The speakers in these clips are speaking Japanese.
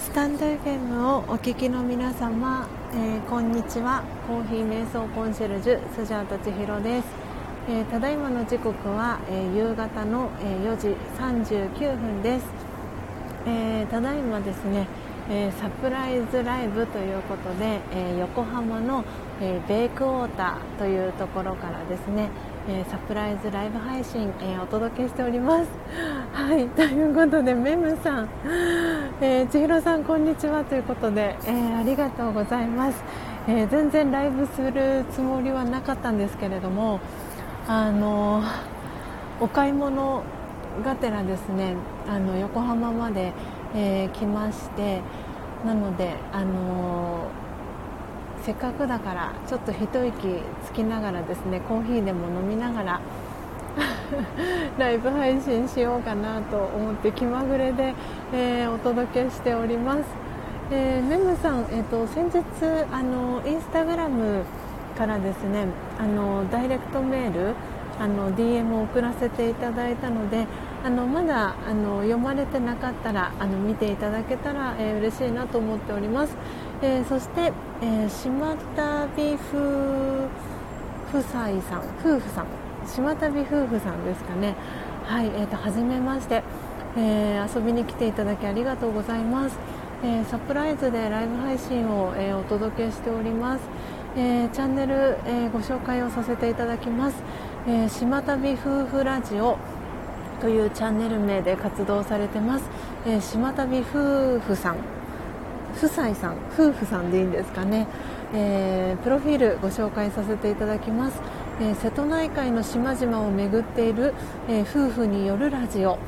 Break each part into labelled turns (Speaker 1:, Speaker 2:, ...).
Speaker 1: スタンド FM をお聞きの皆様、えー、こんにちは。コーヒー瞑想コンシェルジュスジャータ千尋です、えー、ただいまの時刻は、えー、夕方の、え4時39分です、えただいまですね、えサプライズライブということで、え横浜の、えベイクウォーターというところからですねえー、サプライズライブ配信、えー、お届けしております。はいということでメムさん、えー、千尋さんこんにちはということで、えー、ありがとうございます、え全然ライブするつもりはなかったんですけれどもあのお買い物がてらですねあの横浜まで、え来ましてなのであのせっかくだからちょっと一息つきながらですねコーヒーでも飲みながら ライブ配信しようかなと思って気まぐれで、えー、お届けしております、えー、メムさん、えーと、先日あのインスタグラムからですねあのダイレクトメールあの DM を送らせていただいたのであのまだあの読まれてなかったらあの見ていただけたら、えー、嬉しいなと思っております、えー、そして、えー、島旅夫夫妻さん夫婦さん島旅夫婦さんですかね。はい、えーと、初めまして、えー、遊びに来ていただきありがとうございます、えー、サプライズでライブ配信を、えー、お届けしております、えチャンネル、えご紹介をさせていただきます、え島旅夫婦ラジオというチャンネル名で活動されてます、え島旅夫婦さん。夫妻さん夫婦さんでいいんですかね、えー、プロフィールご紹介させていただきます、えー、瀬戸内海の島々を巡っている、えー、夫婦によるラジオ、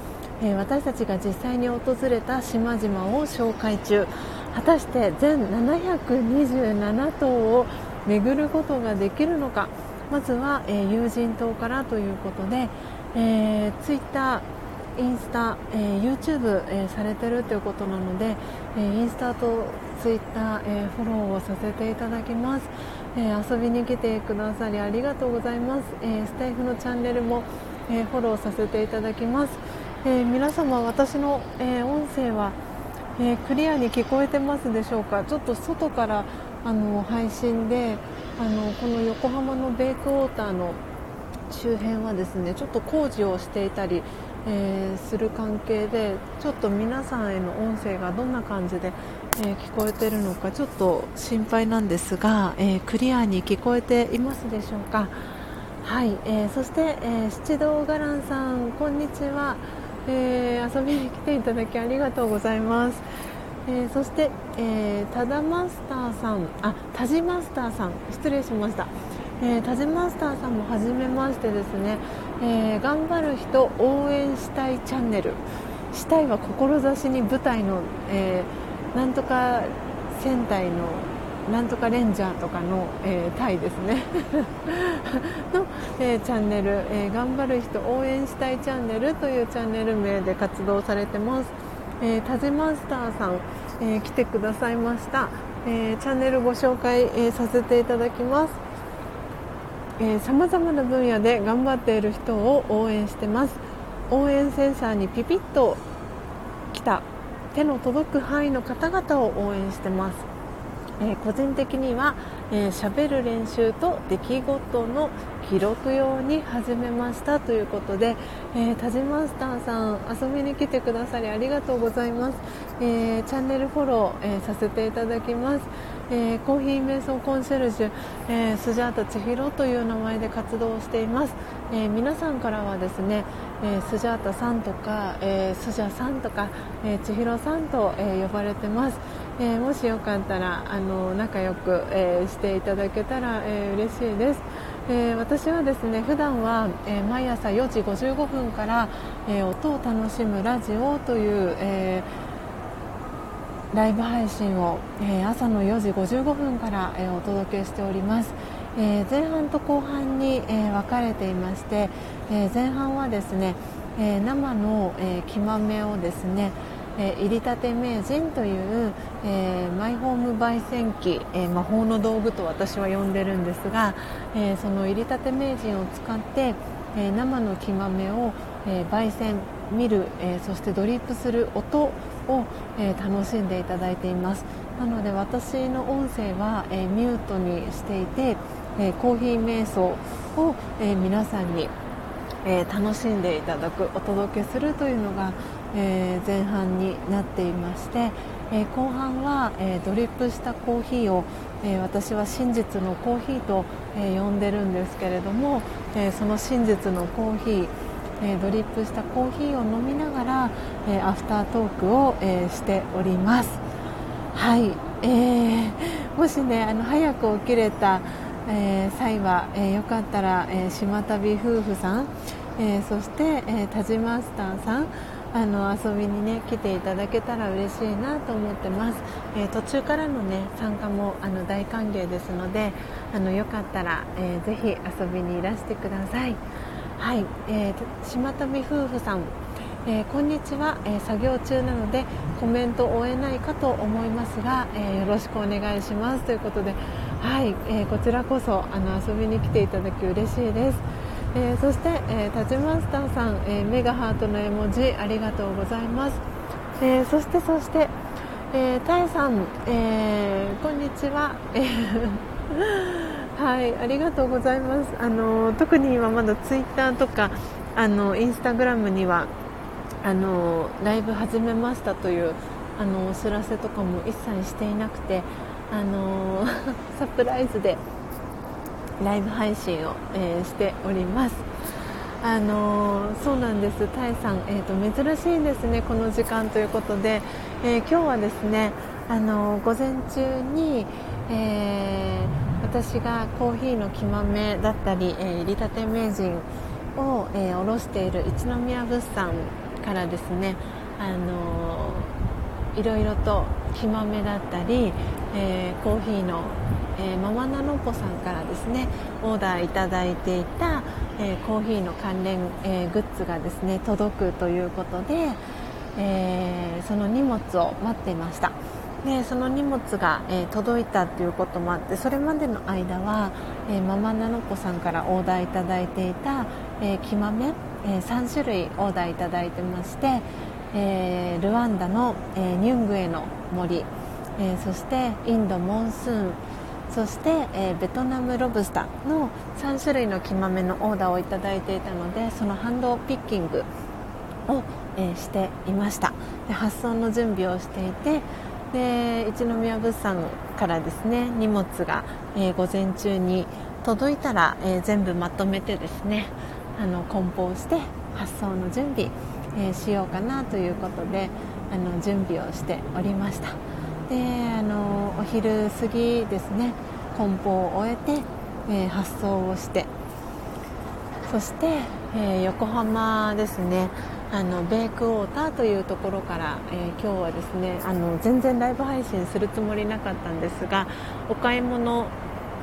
Speaker 1: え私たちが実際に訪れた島々を紹介中。果たして全727島を巡ることができるのか。まずは、え友人島からということで、えー、ツイッターインスタ、えー、YouTube、えー、されてるということなので、えー、インスタとツイッター、えフォローをさせていただきます、え遊びに来てくださりありがとうございます、えスタイフのチャンネルも、えフォローさせていただきます、え皆様私の、え音声は、えクリアに聞こえてますでしょうか？ちょっと外からあの配信であのこの横浜のベイクウォーターの周辺はですねちょっと工事をしていたりえー、する関係でちょっと皆さんへの音声がどんな感じで、えー、聞こえているのかちょっと心配なんですが、えー、クリアに聞こえていますでしょうか？はい、えそして、え七道伽藍さんこんにちは、え遊びに来ていただきありがとうございます。えそして、えー、タダマスターさんあタジマスターさん失礼しました。えー、タジマスターさんも初めましてですね、えー、頑張る人応援したいチャンネル。したいは志に舞台の、えー、なんとか戦隊のなんとかレンジャーとかの、えー、タイですね。の、えー、チャンネル、えー、頑張る人応援したいチャンネルというチャンネル名で活動されてます、えー、タジマスターさん、え来てくださいました、えチャンネルご紹介、えさせていただきます。さまざまな分野で頑張っている人を応援してます。応援センサーにピピッと来た手の届く範囲の方々を応援してます、えー、個人的にはしゃべ、えー、る練習と出来事の記録用に始めましたということで、えー、タジマスターさん遊びに来てくださりありがとうございます、えー、チャンネルフォロー、えー、させていただきます。えー、コーヒー瞑想コンシェルジュ、えー、スジャータ千尋という名前で活動しています、えー、皆さんからはですね、えスジャータさんとか、えスジャさんとか、え千尋さんと、え呼ばれてます、えもしよかったらあの仲良く、えしていただけたら、え嬉しいです。えー、私はですね普段は、えー、毎朝4時55分から、えー、音を楽しむラジオという、えライブ配信を、え朝の4時55分から、えお届けしております、え前半と後半に、え分かれていまして、え前半はですね、え生の、え木豆をですねえ入りたて名人という、えー、マイホーム焙煎機、えー、魔法の道具と私は呼んでるんですが、えー、その入りたて名人を使って、え生の木豆を、え焙煎見る、えそしてドリップする音を、え楽しんでいただいています。なので私の音声は、えミュートにしていて、えコーヒー瞑想を、え皆さんに、え楽しんでいただくお届けするというのが、え前半になっていまして、え後半は、えドリップしたコーヒーを、え私は真実のコーヒーと、え呼んでるんですけれども、えその真実のコーヒーえドリップしたコーヒーを飲みながら、えアフタートークを、えしております。はい、えー、もしねあの早く起きれた、えー、際は、えー、よかったら、え島旅夫婦さん、えそして、え田島マスターさんあの遊びにね来ていただけたら嬉しいなと思ってます、えー、途中からのね参加もあの大歓迎ですのであのよかったら、えー、ぜひ遊びにいらしてください。はい、えー、島旅夫婦さん、えー、こんにちは、えー、作業中なのでコメントを追えないかと思いますが、え、よろしくお願いしますということで、はい、え、こちらこそあの遊びに来ていただき嬉しいです。え、そして、えー、タチマスターさん、え、メガハートの絵文字ありがとうございます。えー、そしてそして、えー、タイさん、え、こんにちは。はいありがとうございます。あの特に今まだツイッターとかあのインスタグラムにはあのライブ始めましたというあのお知らせとかも一切していなくてあの サプライズでライブ配信を、えー、しております。あのそうなんです、タイさん、えーと、珍しいですね、この時間ということで、えー、今日はですねあの午前中に、えー私がコーヒーの木豆だったり、えー、入りたて名人を、えー、卸している一宮物産からですね、あのー、いろいろと木豆だったり、えー、コーヒーの、えー、ママナノポさんからですねオーダーいただいていた、えー、コーヒーの関連、えー、グッズがですね届くということで、えー、その荷物を待っていました。でその荷物が、えー、届いたということもあってそれまでの間は、えー、ママナノコさんからオーダーいただいていた、えー、木豆、え、3種類オーダーいただいてまして、え、ルワンダの、え、ニュングエの森、え、そしてインドモンスーンそして、え、ベトナムロブスターの3種類の木豆のオーダーをいただいていたのでそのハンドピッキングを、え、していました。で発送の準備をしていてで一宮物産からですね荷物が、えー、午前中に届いたら、えー、全部まとめてですねあの梱包して発送の準備、えー、しようかなということであの準備をしておりました。であのお昼過ぎですね梱包を終えて、え発送をしてそして、え横浜ですねあのベイクウォーターというところから、えー、今日はですねあの全然ライブ配信するつもりなかったんですがお買い物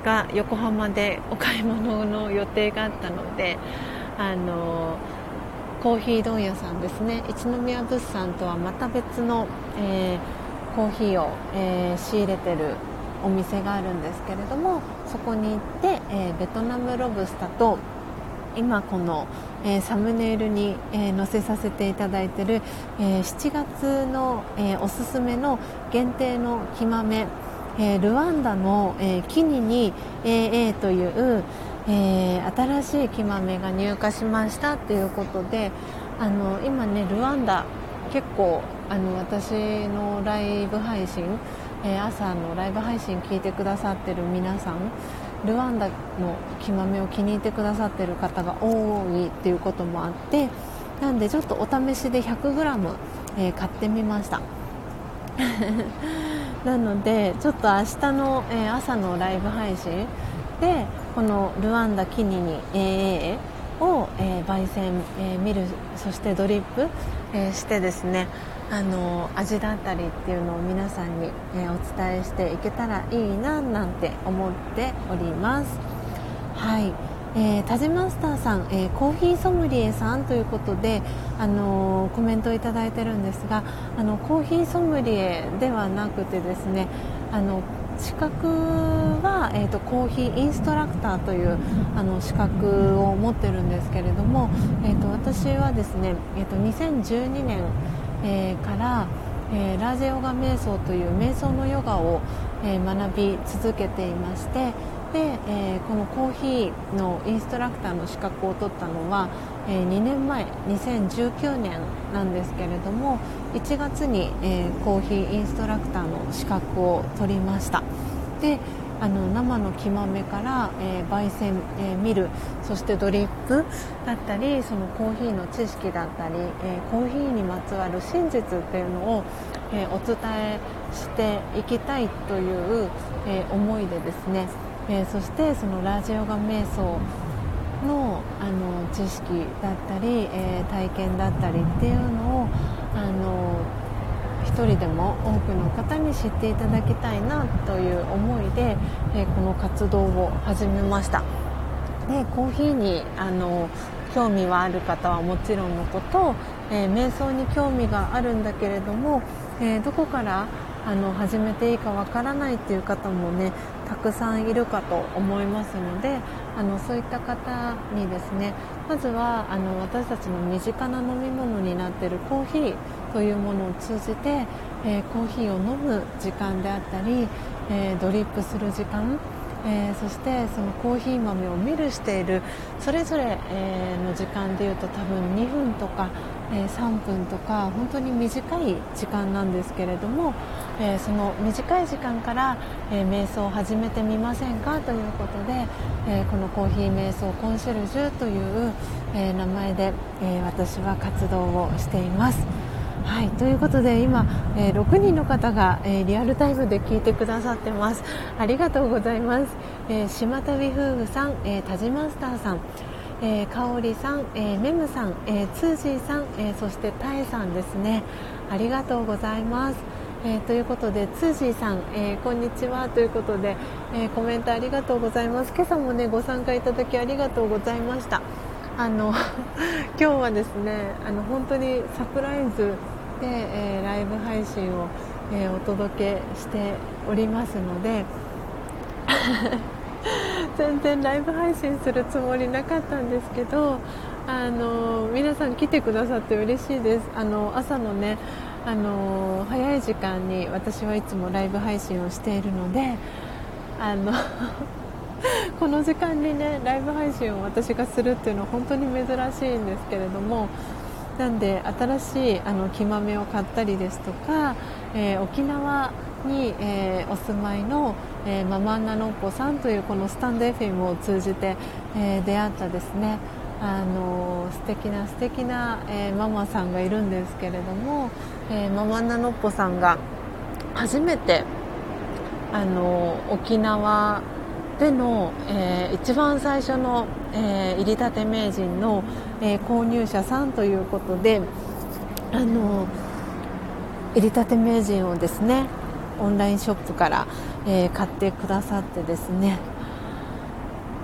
Speaker 1: が横浜でお買い物の予定があったのであのコーヒー問屋さんですね一宮物産とはまた別の、えー、コーヒーを、えー、仕入れてるお店があるんですけれどもそこに行って、えベトナムロブスタと今この、えー、サムネイルに、えー、載せさせていただいている、えー、7月の、えおすすめの限定の木豆、えルワンダの、えキニニ AA という、え新しい木豆が入荷しましたということであの今ねルワンダ結構あの私のライブ配信、え朝のライブ配信聞いてくださってる皆さんルワンダの木豆を気に入ってくださってる方が多いっていうこともあってなんでちょっとお試しで 100g、えー、買ってみました。なのでちょっと明日の、えー、朝のライブ配信でこのルワンダキニニ AA を、えー、焙煎、えー、見るそしてドリップ、えー、してですねあの味だったりっていうのを皆さんに、えー、お伝えしていけたらいいななんて思っております。はい。えー、タジマスターさん、えー、コーヒーソムリエさんということで、あのー、コメントをいただいてるんですがあのコーヒーソムリエではなくてですねあの資格は、えーと、コーヒーインストラクターというあの資格を持ってるんですけれども、えーと、私はですね、えーと2012年えー、から、えー、ラージェヨガ瞑想という瞑想のヨガを、えー、学び続けていましてで、え、このコーヒーのインストラクターの資格を取ったのは、え、2年前2019年なんですけれども1月に、え、コーヒーインストラクターの資格を取りました。であの生の木豆から、えー、焙煎、えー、見るそしてドリップだったりそのコーヒーの知識だったり、えー、コーヒーにまつわる真実っていうのを、えお伝えしていきたいという、え思いでですね、えそしてそのラジオガ瞑想のあの知識だったり、え体験だったりっていうのをあの人でも多くの方に知っていただきたいなという思いで、えこの活動を始めました。でコーヒーにあの興味はある方はもちろんのこと、えー、瞑想に興味があるんだけれども、えー、どこからあの始めていいかわからないっていう方もねたくさんいるかと思いますのであのそういった方にですねまずはあの私たちの身近な飲み物になってるコーヒーというものを通じて、えー、コーヒーを飲む時間であったり、えー、ドリップする時間えー、そしてそのコーヒー豆をミルしているそれぞれ、え、の時間でいうと多分2分とか、え、3分とか本当に短い時間なんですけれども、えその短い時間から、え瞑想を始めてみませんかということで、えこのコーヒー瞑想コンシェルジュという、え名前で、え私は活動をしています。はい、ということで今、えー、6人の方が、えー、リアルタイムで聞いてくださってます。ありがとうございます、えー、島旅夫婦さん、えー、田島スターさん。えー、かおりさん、えー、メムさん、えー、ツージーさん、えー、そしてタエさんですね。ありがとうございます、えー、ということでツージーさん、えー、こんにちは。ということで、えー、コメントありがとうございます。今朝もねご参加いただきありがとうございました。あの 今日はですねあの本当にサプライズで、えー、ライブ配信を、えー、お届けしておりますので 全然ライブ配信するつもりなかったんですけどあの皆さん来てくださって嬉しいです。あの朝のねあの早い時間に私はいつもライブ配信をしているのであの この時間にねライブ配信を私がするっていうのは本当に珍しいんですけれどもなんで新しいあの木豆を買ったりですとか、えー、沖縄に、えー、お住まいの、えー、ママンナノッポさんというこのスタンド FM を通じて、え出会ったですね。あの素敵な素敵な、えママさんがいるんですけれども、えママンナノッポさんが初めてあの沖縄での、えー、一番最初の、えー、入りたて名人の、えー、購入者さんということであの入りたて名人をですねオンラインショップから、えー、買ってくださってですね。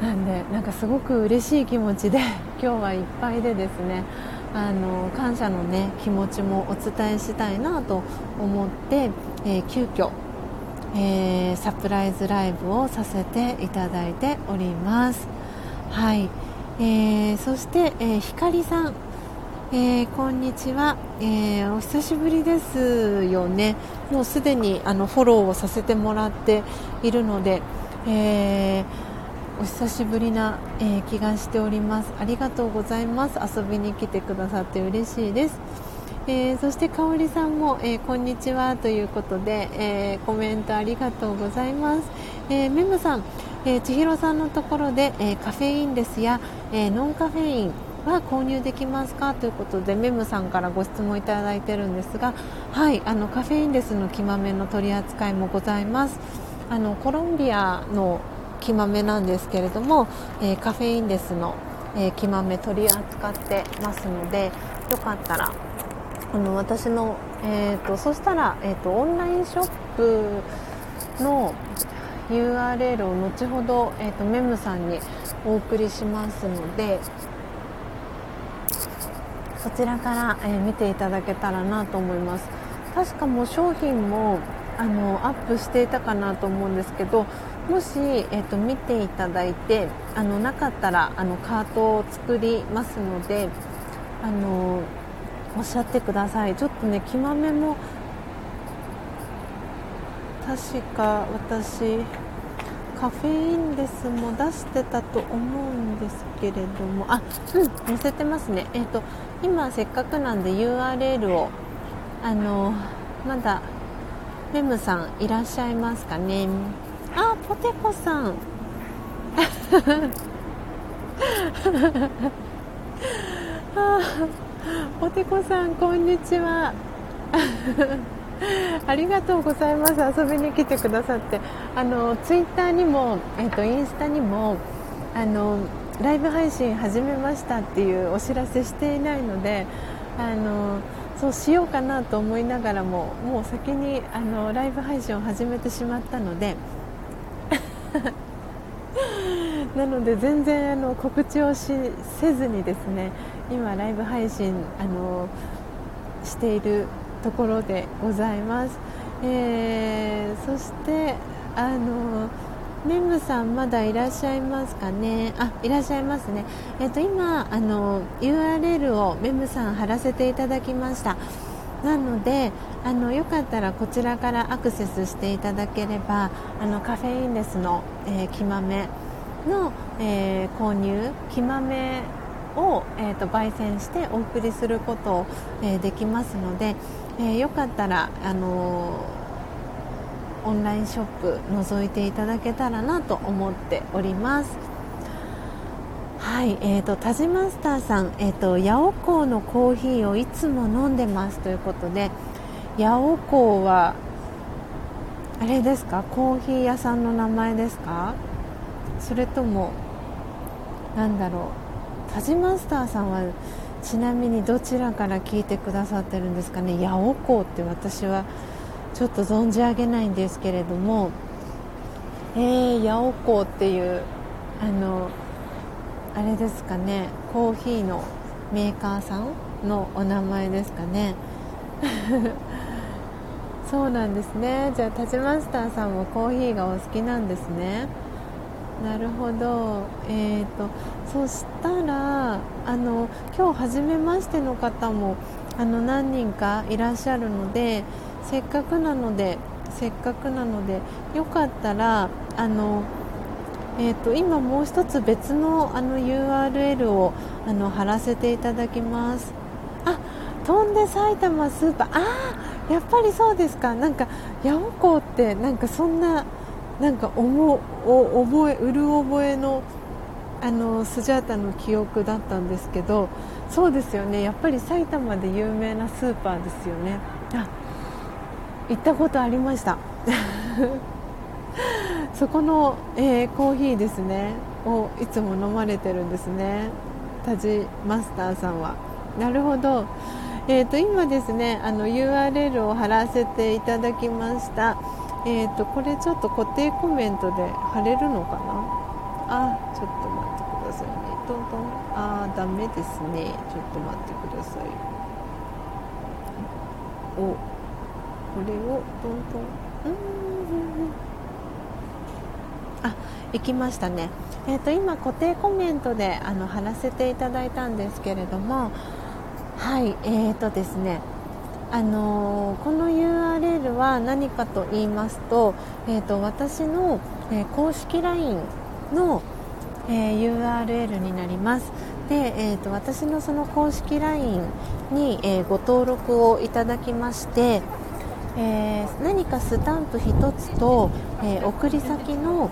Speaker 1: なんでなんかすごく嬉しい気持ちで 今日はいっぱいでですねあの感謝のね気持ちもお伝えしたいなと思って、えー、急遽えー、サプライズライブをさせていただいております。はい、えー、そして、えー、ひかりさん、えー、こんにちは、え、お久しぶりですよね。もうすでにあのフォローをさせてもらっているので、え、お久しぶりな、え気がしております。ありがとうございます。遊びに来てくださって嬉しいです。えー、そしてかおりさんも、えー、こんにちはということで、えー、コメントありがとうございます、えメムさん、え千尋さんのところで、えカフェインレスや、えノンカフェインは購入できますかということでメムさんからご質問いただいてるんですがはいあのカフェインレスの木豆の取り扱いもございます。あのコロンビアの木豆なんですけれども、えカフェインレスの、え木豆取り扱ってますのでよかったらあの私の、えーと、そしたら、えーと、オンラインショップの URL を後ほど、えーと、メムさんにお送りしますのでそちらから、えー、見ていただけたらなと思います。確かもう商品もあのアップしていたかなと思うんですけどもし、えー、と見ていただいてあのなかったらあのカートを作りますのであのおっしゃってください。ちょっとね木豆も確か私カフェインレスも出してたと思うんですけれども。あうん載せてますね。えっ、ー、と今せっかくなんで URL をあのまだメムさんいらっしゃいますかね。あポテコさん。あ ポテコさんこんにちは。ありがとうございます。遊びに来てくださって。あのツイッターにも、えっと、インスタにもあのライブ配信始めましたっていうお知らせしていないのであのそうしようかなと思いながらももう先にあのライブ配信を始めてしまったので。なので全然あの告知をしせずにですね今ライブ配信あのしているところでございます、えー、そしてあのメムさんまだいらっしゃいますかね？あいらっしゃいますね。えっ、と今あの URL をメムさん貼らせていただきました。なのであのよかったらこちらからアクセスしていただければあのカフェインレスの、えー、木豆の、えー、購入木豆を、えーと、焙煎してお送りすることを、えー、できますので、えー、よかったら、あのオンラインショップ覗いていただけたらなと思っております。はい、えーと、田島マスターさん、えーと、八尾港のコーヒーをいつも飲んでますということで八尾港はあれですか？コーヒー屋さんの名前ですか？それともなんだろう？田島マスターさんはちなみにどちらから聞いてくださってるんですかね？八尾港って私はちょっと存じ上げないんですけれども。えー、八尾港っていうあのあれですかね？コーヒーのメーカーさんのお名前ですかね？そうなんですね。じゃあタジマスターさんもコーヒーがお好きなんですね。なるほど、えーと、そしたらあの今日初めましての方もあの何人かいらっしゃるのでせっかくなのでせっかくなのでよかったらあの、えーと、今もう一つ別のあの URL をあの貼らせていただきます。あ飛んで埼玉スーパー。ああやっぱりそうですか。なんか八尾港ってなんかそんななんか思お覚えうる覚えのあのスジャータの記憶だったんですけどそうですよね。やっぱり埼玉で有名なスーパーですよね。あ行ったことありました。そこの、えー、コーヒーですね。をいつも飲まれてるんですね。タジマスターさんは。なるほど。えーと今ですねあの URL を貼らせていただきました。えーと、これちょっと固定コメントで貼れるのかな？あ。ちょっと待ってくださいね。トントン。あーダメですね。ちょっと待ってください。お。これをトントン。うん。あ行きましたね。えーと、と今固定コメントであの貼らせていただいたんですけれどもはい。えーとですねあのー、この URL は何かと言いますと,、えーと、私の、えー、公式 LINE の、えー、URL になります。で、えーと、私のその公式 LINE に、えご登録をいただきまして、え何かスタンプ1つと、え送り先の、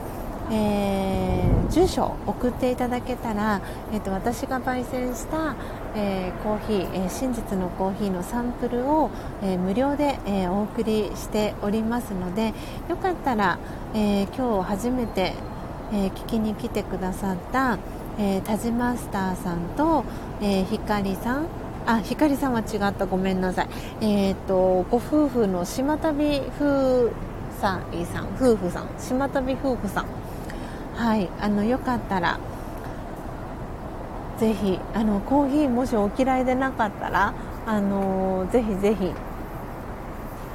Speaker 1: えー、住所送っていただけたら、えーと、私が焙煎した、えー、コーヒー、えー、真実のコーヒーのサンプルを、え無料で、えお送りしておりますのでよかったら、え今日初めて、え聞きに来てくださった、えー、タジマスターさんと、えひかりさんあ、ひかりさんは違ったごめんなさい。えっ、とご夫婦の島旅夫さんさん夫婦さん島旅夫婦さん。はいあのよかったらぜひあのコーヒーもしお嫌いでなかったらあのぜひぜひ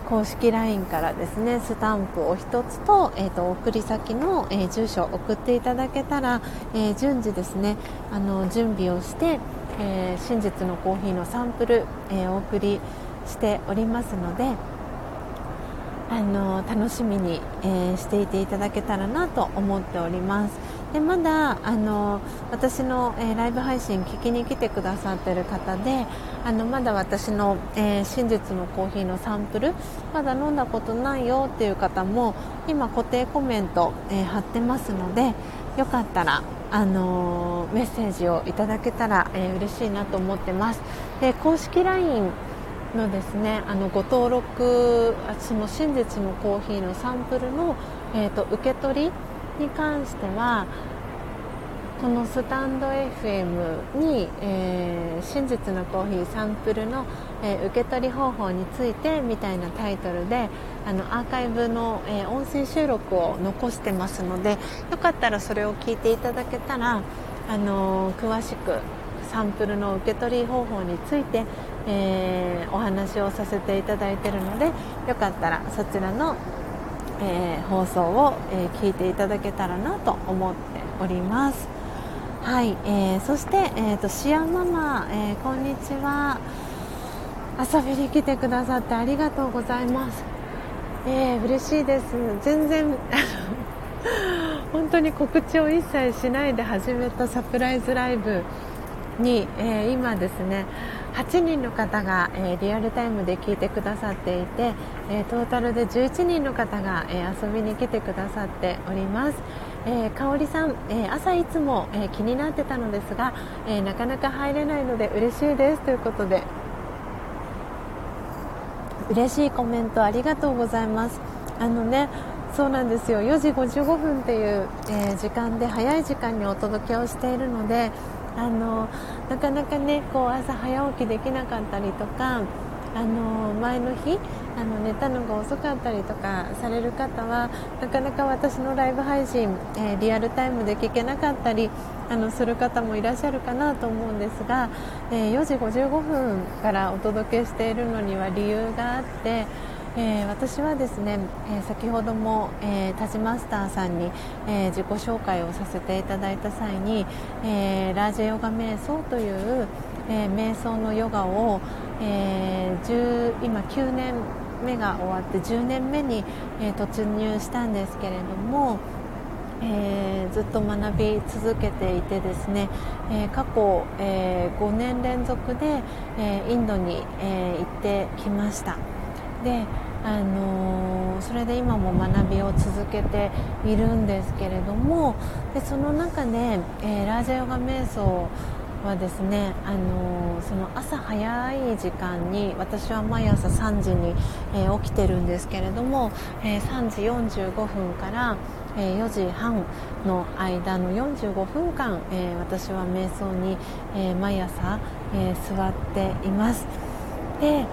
Speaker 1: 公式 LINE からですねスタンプを1つと,、えーと、送り先の、えー、住所を送っていただけたら、えー、順次ですねあの準備をして、えー、真実のコーヒーのサンプル、えお送りしておりますのであの楽しみに、えー、していていただけたらなと思っております。でまだあの私の、えー、ライブ配信聞きに来てくださってる方であのまだ私の、えー、真実のコーヒーのサンプルまだ飲んだことないよっていう方も今固定コメント、え貼ってますのでよかったらあのメッセージをいただけたら、え嬉しいなと思ってます。で公式 LINE のですねあのご登録その真実のコーヒーのサンプルの、えーと、受け取りに関してはこのスタンド FM に、えー、真実のコーヒーサンプルの、えー、受け取り方法についてみたいなタイトルであのアーカイブの、えー、音声収録を残してますのでよかったらそれを聞いていただけたら、あの詳しくサンプルの受け取り方法について、えー、お話をさせていただいているのでよかったらそちらの、えー、放送を、えー、聞いていただけたらなと思っております。はい、えー、そして、えーと、シアママ、えこんにちは。遊びに来てくださってありがとうございます。えー、嬉しいです。全然 本当に告知を一切しないで始めたサプライズライブに、えー、今ですね8人の方が、えー、リアルタイムで聞いてくださっていて、えー、トータルで11人の方が、え遊びに来てくださっております、え香里さん、え朝いつも、え気になってたのですが、えなかなか入れないので嬉しいです。ということで嬉しいコメントありがとうございます。あのねそうなんですよ。4時55分っていう、えー、時間で早い時間にお届けをしているのであのなかなかねこう朝早起きできなかったりとかあの前の日あの寝たのが遅かったりとかされる方はなかなか私のライブ配信、えー、リアルタイムで聞けなかったりあのする方もいらっしゃるかなと思うんですが、えー、4時55分からお届けしているのには理由があって。えー、私はですね、えー、先ほども、えー、タジマスターさんに、え自己紹介をさせていただいた際に、えラージェヨガ瞑想という、え瞑想のヨガを、え今9年目が終わって10年目に、え突入したんですけれども、えー、ずっと学び続けていてですね、えー、過去、えー、5年連続で、えインドに、え行ってきました。であの、それで今も学びを続けているんですけれどもでその中で、えー、ラージャヨガ瞑想はですね、あの、その朝早い時間に私は毎朝3時に、え起きてるんですけれども、え3時45分から、え4時半の間の45分間、え私は瞑想に、え毎朝、え座っています。で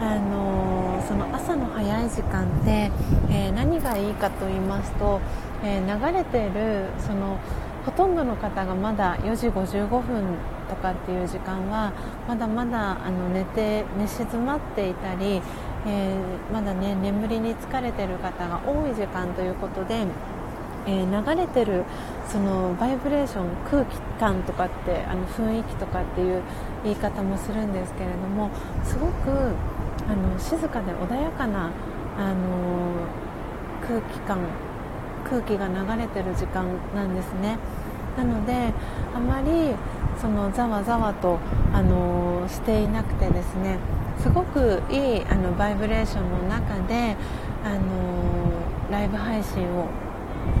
Speaker 1: あのその朝の早い時間って、えー、何がいいかと言いますと、えー、流れているそのほとんどの方がまだ4時55分とかっていう時間はまだまだあの寝て寝静まっていたり、え、まだね眠りに疲れている方が多い時間ということで、え流れてるそのバイブレーション空気感とかってあの雰囲気とかっていう言い方もするんですけれどもすごくあの静かで穏やかなあの空気感空気が流れてる時間なんですね。なのであまりそのざわざわとあのしていなくてですねすごくいいあのバイブレーションの中であのライブ配信を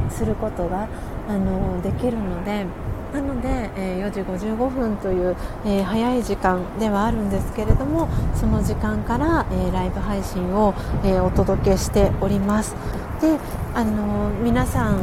Speaker 1: することがあのできるのでなので、え4時55分という、え早い時間ではあるんですけれどもその時間から、えライブ配信を、えお届けしております。であの皆さん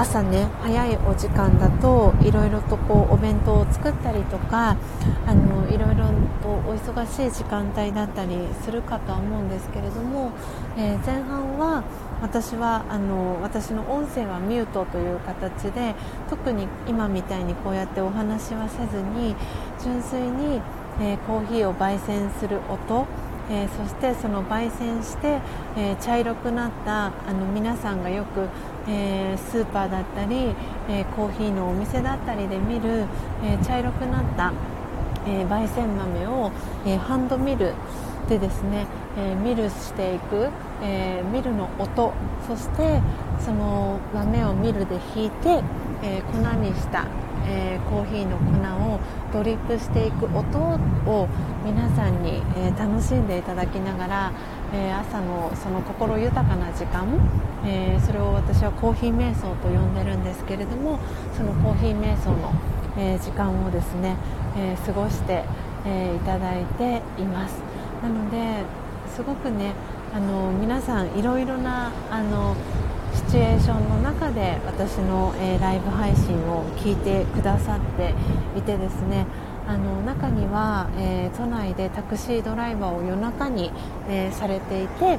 Speaker 1: 朝ね早いお時間だといろいろとこうお弁当を作ったりとかあのいろいろとお忙しい時間帯だったりするかとは思うんですけれども、えー、前半は私はあの私の音声はミュートという形で特に今みたいにこうやってお話はせずに純粋に、えー、コーヒーを焙煎する音えー、そしてその焙煎して、えー、茶色くなったあの皆さんがよく、えー、スーパーだったり、えコーヒーのお店だったりで見る、え茶色くなった、え焙煎豆を、えハンドミルでですね、えミルしていく、えミルの音そしてその豆をミルでひいて、え粉にした。えー、コーヒーの粉をドリップしていく音を皆さんに、えー、楽しんでいただきながら、えー、朝のその心豊かな時間、えそれを私はコーヒー瞑想と呼んでるんですけれどもそのコーヒー瞑想の、え時間をですね、え過ごして、えいただいています。なのですごくねあの皆さんいろいろなあのシチュエーションの中で私の、えー、ライブ配信を聞いてくださっていてですねあの中には、えー、都内でタクシードライバーを夜中に、えー、されていて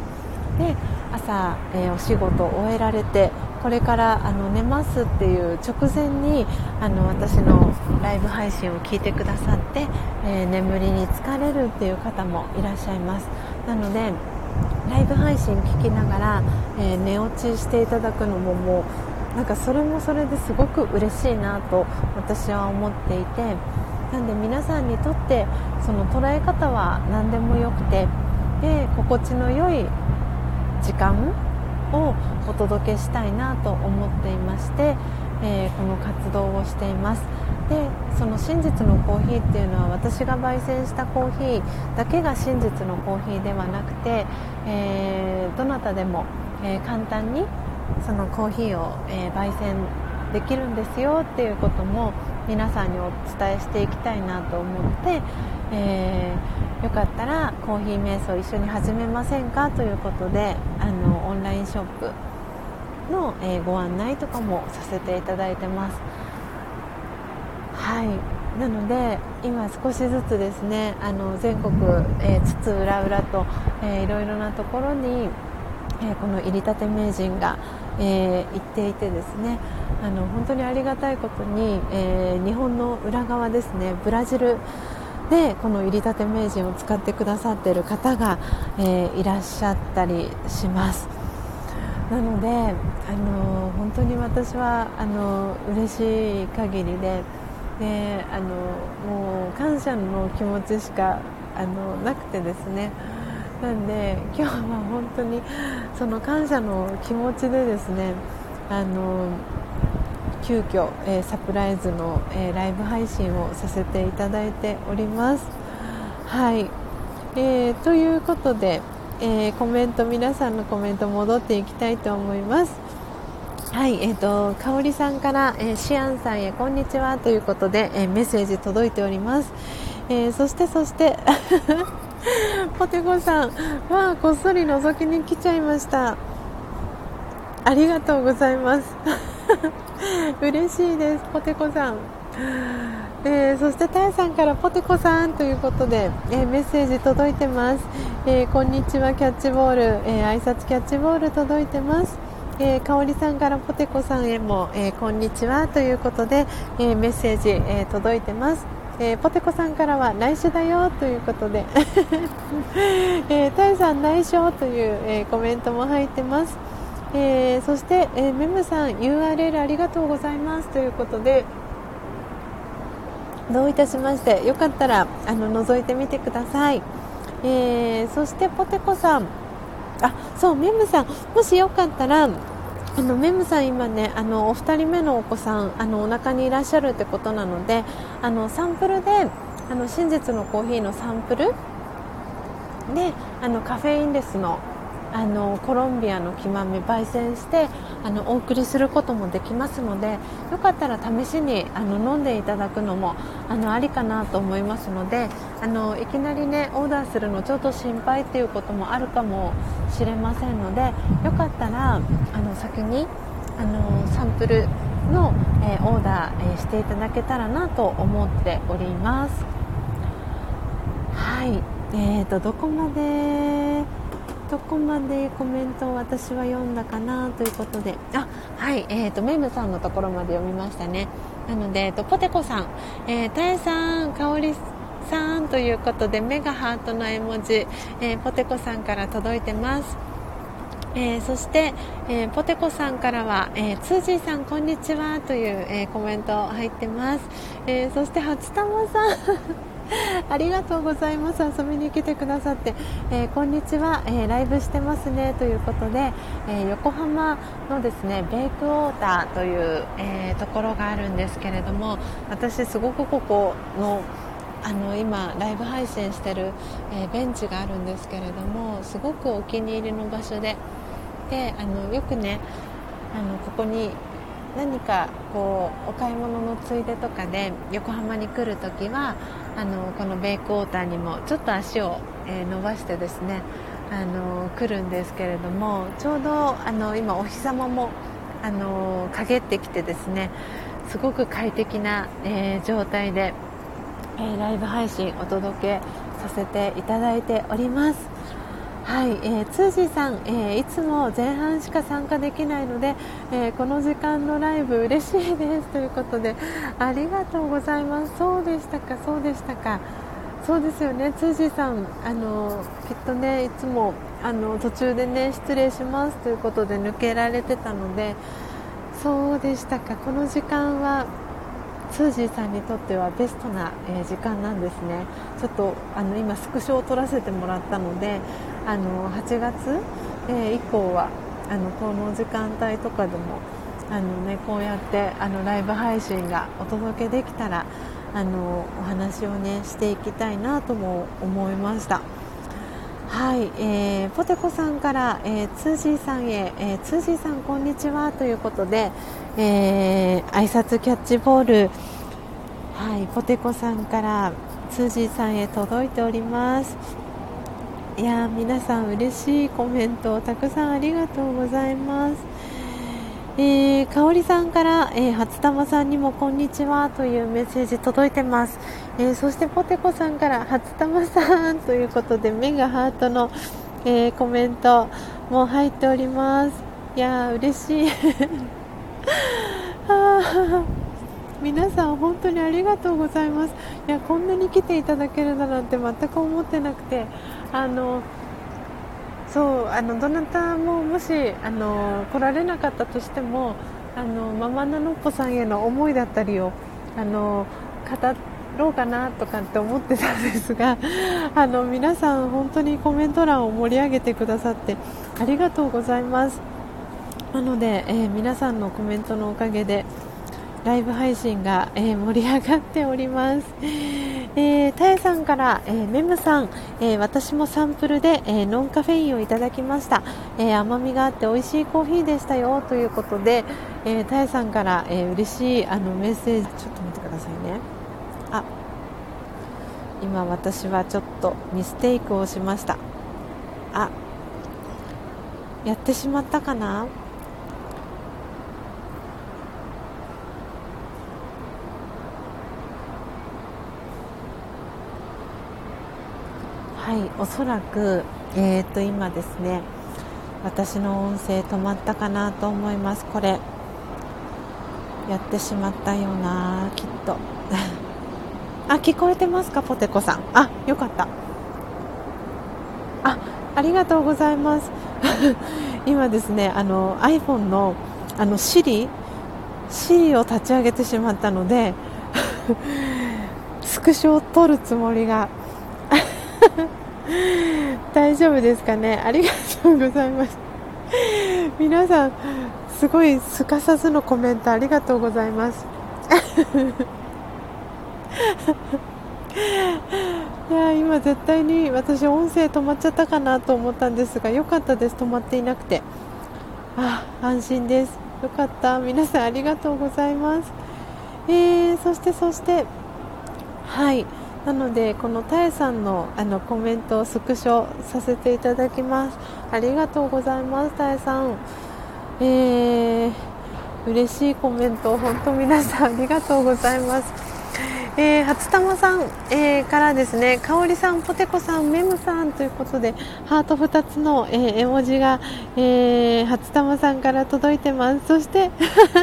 Speaker 1: で朝、えお仕事を終えられてこれからあの寝ますっていう直前にあの私のライブ配信を聞いてくださって、え眠りに疲れるっていう方もいらっしゃいます。なのでライブ配信聞きながら、えー、寝落ちしていただくのももうなんかそれもそれですごく嬉しいなと私は思っていてなんで皆さんにとってその捉え方は何でもよくてで心地の良い時間をお届けしたいなと思っていまして、えー、この活動をしています。でその真実のコーヒーっていうのは私が焙煎したコーヒーだけが真実のコーヒーではなくて、えー、どなたでも、えー、簡単にそのコーヒーを、えー、焙煎できるんですよっていうことも皆さんにお伝えしていきたいなと思って、えー、よかったらコーヒー瞑想一緒に始めませんかということであのオンラインショップの、えー、ご案内とかもさせていただいてます。はい。なので今少しずつですねあの全国、えー、津々浦々と、えー、いろいろなところに、えー、この入りたて名人が、えー、行っていてですねあの本当にありがたいことに、えー、日本の裏側ですねブラジルでこの入りたて名人を使ってくださっている方が、えー、いらっしゃったりします。なのであの本当に私はあの嬉しい限りでであのもう感謝の気持ちしかあのなくてですねなんで今日は本当にその感謝の気持ちでですねあの急遽、えー、サプライズの、えー、ライブ配信をさせていただいております。はい、えー、ということで、えコメント皆さんのコメント戻っていきたいと思います。はい、えっ、ー、と、かおりさんから、えー、シアンさんへこんにちはということで、えー、メッセージ届いております。えー、そして、そして、ポテコさん、わあ、こっそり覗きに来ちゃいました。ありがとうございます。嬉しいです、ポテコさん。えー、そしてタイさんからポテコさんということで、えー、メッセージ届いてます、えー、こんにちはキャッチボール、え挨拶キャッチボール届いてますえー、かおりさんからポテコさんへも、えー、こんにちはということで、えー、メッセージ、え届いてます。えポテコさんからは来週だよということで、えー、タイさん内緒という、えコメントも入ってます。えそして、えメムさん URL ありがとうございますということでどういたしましてよかったらあの覗いてみてください、えそしてポテコさんあそうメムさんもしよかったらあのメムさん、今ねあのお二人目のお子さんあのお腹にいらっしゃるってことなのであのサンプルであの真実のコーヒーのサンプルであのカフェインレスのあのコロンビアの木豆焙煎してあのお送りすることもできますのでよかったら試しにあの飲んでいただくのもあのありかなと思いますのであのいきなりねオーダーするのちょっと心配っていうこともあるかもしれませんのでよかったらあの先にあのサンプルの、えー、オーダー、えー、していただけたらなと思っております。はい、えーとどこまでどこまでコメントを私は読んだかなということで。あはい、えーと、メムさんのところまで読みましたね。なので、えーと、ポテコさん、えー、タエさん、かおりさんということでメガハートの絵文字、えー、ポテコさんから届いてます。えー、そして、えー、ポテコさんからは、えー、ツージーさんこんにちはという、えコメント入ってます、えそして初玉さん。ありがとうございます。遊びに来てくださって、えー、こんにちは、えー、ライブしてますね。ということで、えー、横浜のですねベイクウォーターという、えところがあるんですけれども私すごくここのあの今ライブ配信してる、えベンチがあるんですけれどもすごくお気に入りの場所でであのよくねあのここに何かこうお買い物のついでとかで横浜に来るときはあのこのベイクウォーターにもちょっと足を、え、伸ばしてですねあの来るんですけれどもちょうどあの今お日様もあの陰ってきてですねすごく快適な、えー、状態で、えー、ライブ配信お届けさせていただいております。はい、えー、ツージーさん、えー、いつも前半しか参加できないので、えー、この時間のライブ嬉しいですということでありがとうございます。そうでしたかそうでしたか。そうですよね。ツージーさんあのきっとねいつもあの途中でね失礼しますということで抜けられてたのでそうでしたか。この時間はスージーさんにとってはベストな、え時間なんですね。ちょっとあの今スクショを撮らせてもらったのであの8月、えー、以降はあのこの時間帯とかでもあの、ね、こうやってあのライブ配信がお届けできたらあのお話を、ね、していきたいなとも思いました。はい、えー、ポテコさんから、えー、ツージーさんへ、えー、ツージーさんこんにちはということで、えー、挨拶キャッチボール、はい、ポテコさんからツージーさんへ届いております。いや皆さん嬉しいコメントをたくさんありがとうございます。えー、かおりさんから、えー、初玉さんにもこんにちはというメッセージ届いてます、えー、そしてポテコさんから初玉さんということで目がハートの、えー、コメントも入っております。いやー嬉しい。皆さん本当にありがとうございます。いやこんなに来ていただけるだなんて全く思ってなくて。あのそうあのどなたももしあの来られなかったとしてもあのママナノッポさんへの思いだったりをあの語ろうかなとかって思ってたんですが あの皆さん本当にコメント欄を盛り上げてくださってありがとうございます。なので、えー、皆さんのコメントのおかげでライブ配信が、えー、盛り上がっております。えー、たえさんから、えー、メムさん、えー、私もサンプルで、えノンカフェインをいただきました、え甘みがあって美味しいコーヒーでしたよ。ということで、えたえさんから、え嬉しいあのメッセージ。ちょっと待ってくださいね。あ今私はちょっとミステイクをしました。あやってしまったかな？はいおそらく、えー、と今ですね私の音声止まったかなと思います。これやってしまったよなきっと。あ聞こえてますかポテコさん。あよかった。あありがとうございます。今ですねあの iPhone のあの Siri Siri を立ち上げてしまったので スクショを撮るつもりが 大丈夫ですかね？ありがとうございます。皆さんすごいすかさずのコメントありがとうございます。いや今絶対に私音声止まっちゃったかなと思ったんですが良かったです。止まっていなくて。あ安心です。よかった。皆さんありがとうございます。えー、そしてそしてはい。なのでこのたえさんのあのコメントをスクショさせていただきます。ありがとうございますたえさん。えー、嬉しいコメント本当皆さんありがとうございます。えー、初玉さん、えー、からですね、かおりさん、ポテコさん、メムさんということで、ハート2つの、えー、絵文字が、えー、初玉さんから届いてます。そして、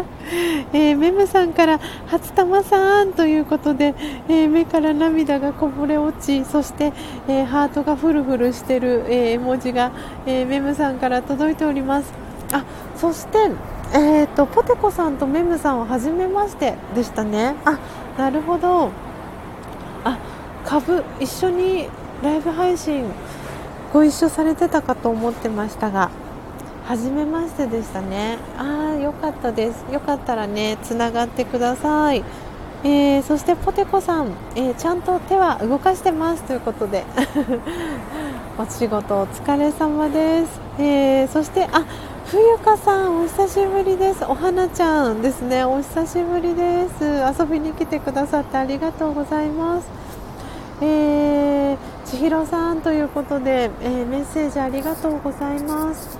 Speaker 1: えー、メムさんから初玉さんということで、えー、目から涙がこぼれ落ち、そして、えー、ハートがフルフルしてる、えー、絵文字が、えー、メムさんから届いております。あ、そして、えーと、ポテコさんとメムさんは初めましてでしたね。あなるほど。あ株一緒にライブ配信ご一緒されてたかと思ってましたが初めましてでしたね。ああよかったです。よかったらねつながってください。えー、そしてポテコさん、えー、ちゃんと手は動かしてます。ということで。お仕事お疲れ様です、えー、そしてあ冬香さんお久しぶりです。お花ちゃんですね。お久しぶりです。遊びに来てくださってありがとうございます。えー、千尋さんということで、えー、メッセージありがとうございます。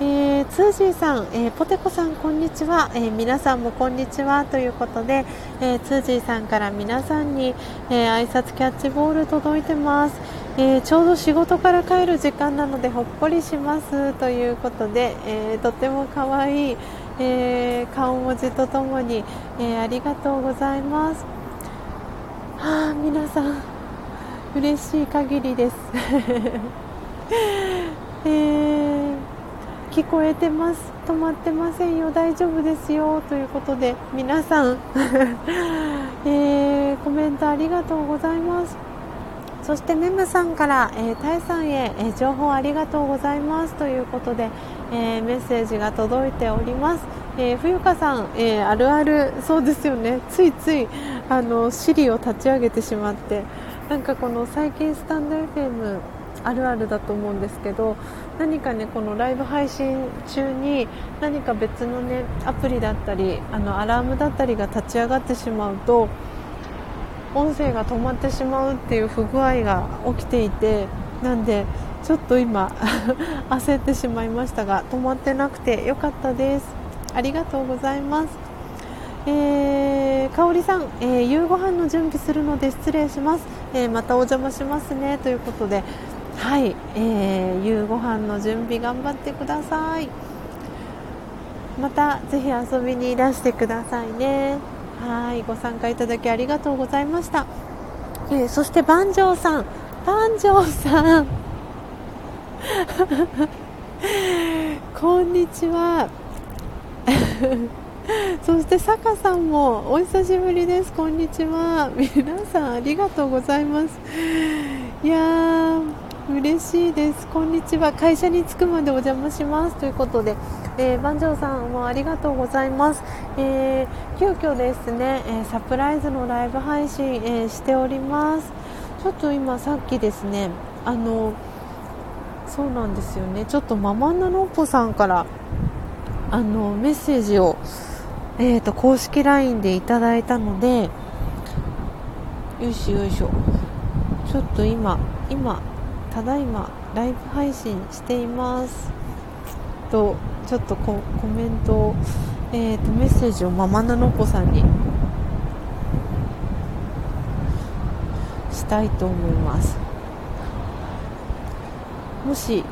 Speaker 1: えー、ツージーさん、えー、ポテコさん、こんにちは、えー、皆さんもこんにちはということで、えー、ツージーさんから皆さんに、えー、挨拶キャッチボール届いてます、えちょうど仕事から帰る時間なのでほっこりしますということで、えとても可愛い、え顔文字とともに、えありがとうございます。はあ皆さん嬉しい限りです。えー聞こえてます？止まってませんよ。大丈夫ですよ。ということで皆さん、えー、コメントありがとうございます。そしてメムさんから、えー、タイさんへ、えー、情報ありがとうございます。ということで、えー、メッセージが届いております、えー、冬香さん、えー、あるある。そうですよね。ついついあの Siri を立ち上げてしまってなんかこの最近スタンド FM あるあるだと思うんですけど何かねこのライブ配信中に何か別のねアプリだったりあのアラームだったりが立ち上がってしまうと音声が止まってしまうっていう不具合が起きていてなんでちょっと今 焦ってしまいましたが止まってなくてよかったです。ありがとうございます。えー、かおりさん、えー、夕ご飯の準備するので失礼します、えー、またお邪魔しますね。ということではい、えー、夕ご飯の準備頑張ってください。またぜひ遊びにいらしてくださいね。はいご参加いただきありがとうございました、えー、そして万丈さん。万丈さん。こんにちは。そして坂さんもお久しぶりです。こんにちは。皆さんありがとうございます。いやー嬉しいです。こんにちは。会社に着くまでお邪魔します。ということで、えー、番長さんもありがとうございます、えー、急遽ですね、えー、サプライズのライブ配信、えー、しております。ちょっと今さっきですねあのそうなんですよね。ちょっとママナノッポさんからあのメッセージを、えーと、公式 LINE でいただいたのでよいしょよいしょ。ちょっと今今ただいまライブ配信しています。とちょっとコメントを、えーと、メッセージをママナノコさんにしたいと思います。もし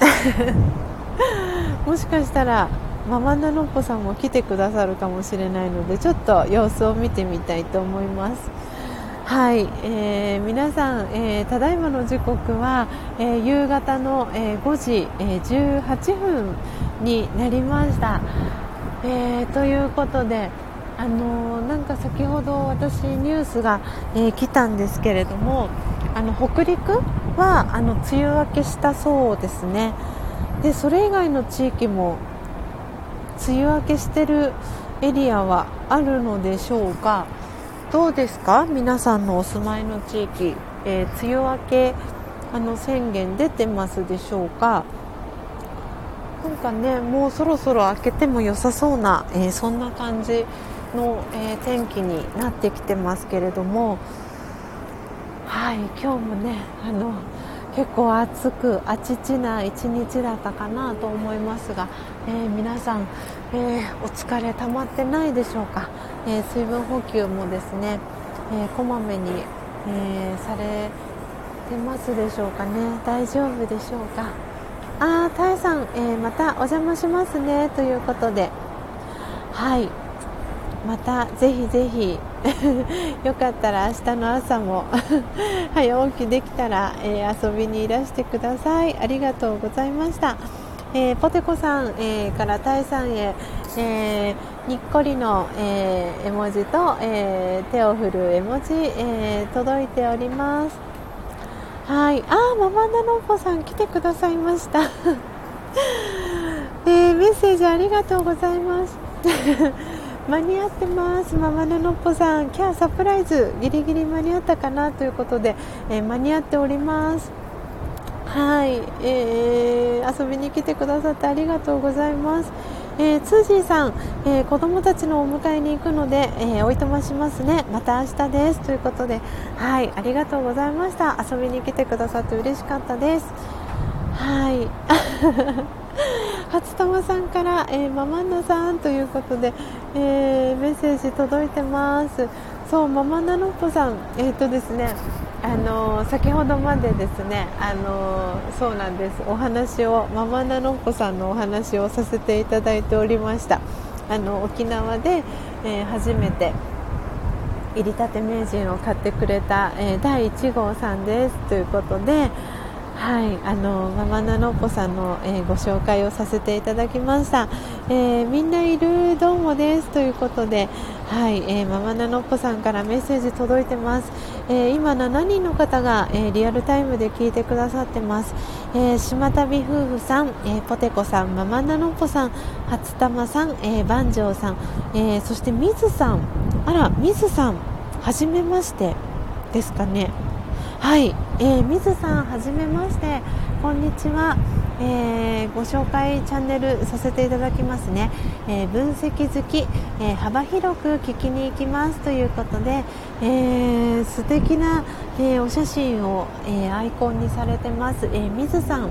Speaker 1: もしかしたらママナノコさんも来てくださるかもしれないのでちょっと様子を見てみたいと思います。はい、えー、皆さん、えー、ただいまの時刻は、えー、夕方の、えー、5時、えー、18分になりました、えー、ということであのなんか先ほど私ニュースが、え来たんですけれどもあの北陸はあの梅雨明けしたそうですね。でそれ以外の地域も梅雨明けしてるエリアはあるのでしょうか。どうですか？皆さんのお住まいの地域、えー、梅雨明けあの宣言出てますでしょうか？なんかねもうそろそろ開けても良さそうな、えー、そんな感じの、えー、天気になってきてますけれども。はい今日もねあの結構暑くあちちな一日だったかなと思いますが、えー、皆さん、えー、お疲れ溜まってないでしょうか、えー、水分補給もですね、えこまめに、えされてますでしょうかね。大丈夫でしょうか。あータイさん、えまたお邪魔しますね。ということで。はい。またぜひぜひ。よかったら明日の朝も 早起きできたら、え、遊びにいらしてください。ありがとうございました、えー、ポテコさん、えー、からタイさんへ、えー、にっこりの、えー、絵文字と、えー、手を振る絵文字、えー、届いております。はい。あママナノポさん来てくださいました。えー、メッセージありがとうございます。間に合ってます。ママナノポさんキャーサプライズ。ギリギリ間に合ったかな？ということで、えー、間に合っております。はい、えー、遊びに来てくださってありがとうございます。えー、ツージーさん、えー、子供たちのお迎えに行くので、えー、おいとましますね。また明日ですということで、はい、ありがとうございました。遊びに来てくださって嬉しかったです。はい。初玉さんから、えー、ママンナさんということで、えー、メッセージ届いてます。そう、ママナノッポさん、えっ、ー、とですね。あの先ほどまでですねあのそうなんです。お話をママナノッポさんのお話をさせていただいておりました。あの沖縄で、えー、初めて入りたて名人を買ってくれた、えー、第1号さんです。ということではい、あのママナノッポさんの、えー、ご紹介をさせていただきました、えー、みんないるどうもです。ということで、はい、えー、ママナノッポさんからメッセージ届いてます、え今7人の方が、えリアルタイムで聞いてくださってます、え島旅夫婦さん、えポテコさんママナノッポさん初玉さん、え番長さん、えそしてミズさんあらミズさんはじめましてですかね。はい、えー、水さんはじめましてこんにちは、えー、ご紹介チャンネルさせていただきますね、えー、分析好き、えー、幅広く聞きに行きますということで、えー、素敵な、えお写真を、えアイコンにされてます、え水さん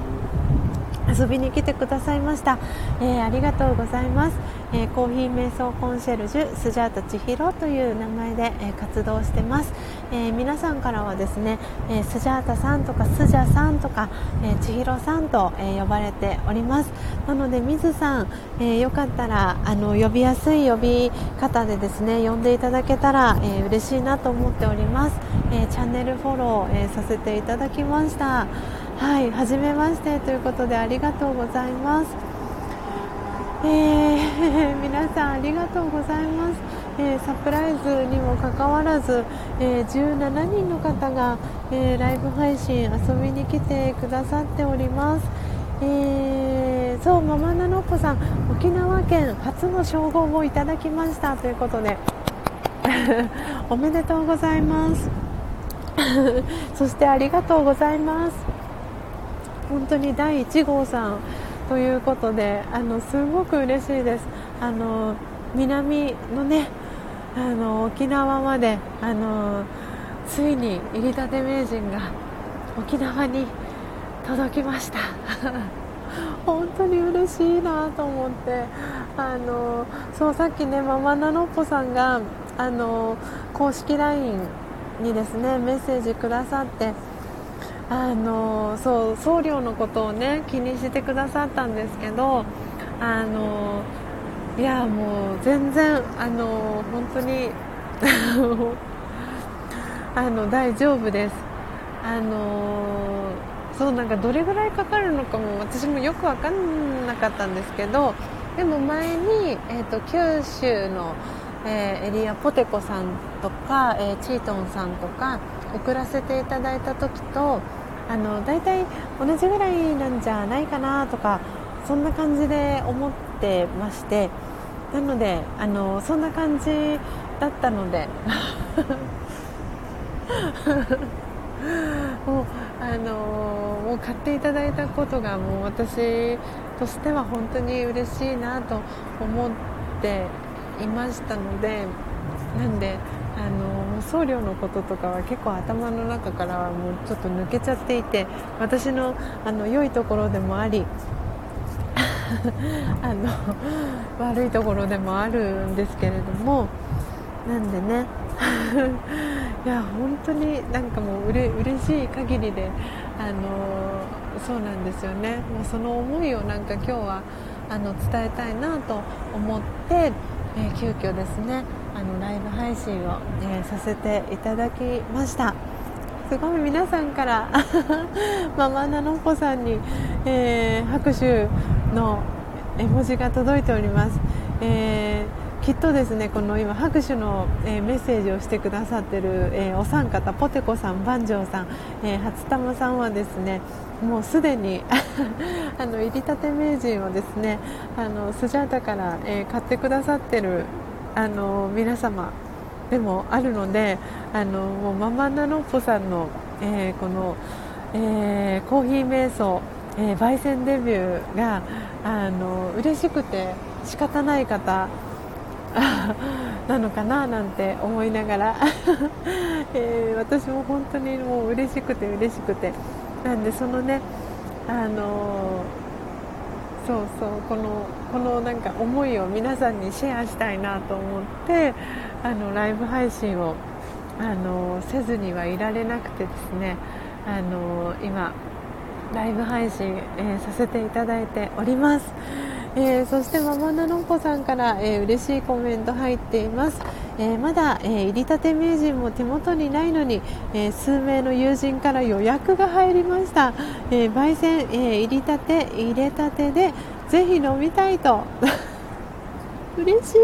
Speaker 1: 遊びに来てくださいました、えありがとうございます。えー、コーヒー瞑想コンシェルジュスジャータ千尋という名前で、えー、活動してます、えー、皆さんからはですね、えスジャータさんとかスジャさんとか、え千尋さんと、え呼ばれております。なので水さん、えよかったらあの呼びやすい呼び方でですね呼んでいただけたら、え嬉しいなと思っております、えチャンネルフォロー、えさせていただきました。はい初めましてということでありがとうございます。えー、皆さんありがとうございます、えー、サプライズにもかかわらず、えー、17人の方が、えライブ配信遊びに来てくださっております、えそうママナノッポさん沖縄県初の称号をいただきました。ということで おめでとうございます。そしてありがとうございます。本当に第1号さんということであのすごく嬉しいです。あの南のねあの沖縄まであのついに入りたて名人が沖縄に届きました。本当に嬉しいなと思ってあのそうさっきねママナノッポさんがあの公式 LINE にですねメッセージくださってあのそう送料のことをね気にしてくださったんですけどあのいやもう全然あの本当に あの大丈夫です。あのそうなんかどれぐらいかかるのかも私もよく分かんなかったんですけどでも前に、えーと、九州の、えー、エリアポテコさんとか、えー、チートンさんとか送らせていただいた時とあの大体同じぐらいなんじゃないかなとかそんな感じで思ってましてなのであのそんな感じだったので もうあのもう買っていただいたことがもう私としては本当に嬉しいなと思っていましたのでなんであの送料のこととかは結構頭の中からはもうちょっと抜けちゃっていて私のあの良いところでもあり あの悪いところでもあるんですけれどもなんでね いや本当になんかもううれ嬉しい限りであのそうなんですよね。もうその思いをなんか今日はあの伝えたいなと思って、えー、急遽ですねあのライブ配信を、えー、させていただきました。すごい皆さんから ママナノッポさんに、えー、拍手の絵文字が届いております、えー、きっとですねこの今拍手の、えー、メッセージをしてくださってる、えー、お三方ポテコさん、万丈さん、え初玉さんはですねもうすでに あの入りたて名人をですねあのスジャータから、え買ってくださってるあの皆様でもあるのであのもうママナノッポさんの、えこの、えコーヒー瞑想えー、焙煎デビューがあの嬉しくて仕方ない方 なのかななんて思いながら、えー、私も本当にもう嬉しくて嬉しくて。なんでそのねあのそうそうこのこのなんか思いを皆さんにシェアしたいなと思ってあのライブ配信をあのせずにはいられなくてですねあの今ライブ配信、えー、させていただいております、えー、そしてママナノンポさんから、えー、嬉しいコメント入っています、えー、まだ、えー入りたて名人も手元にないのに、え数名の友人から予約が入りました、え焙煎、え入りたて入れたてでぜひ飲みたいと。嬉しい。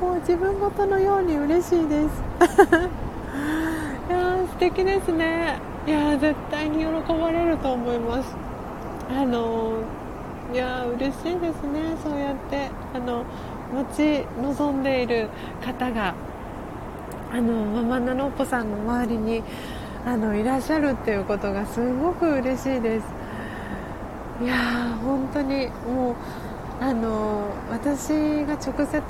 Speaker 1: もう自分ごとのように嬉しいです。いや素敵ですね。いや絶対に喜ばれると思います。あのいや嬉しいですねそうやって。あの待ち望んでいる方があのママナノッポさんの周りにあのいらっしゃるっていうことがすごく嬉しいです。いや本当にもうあの私が直接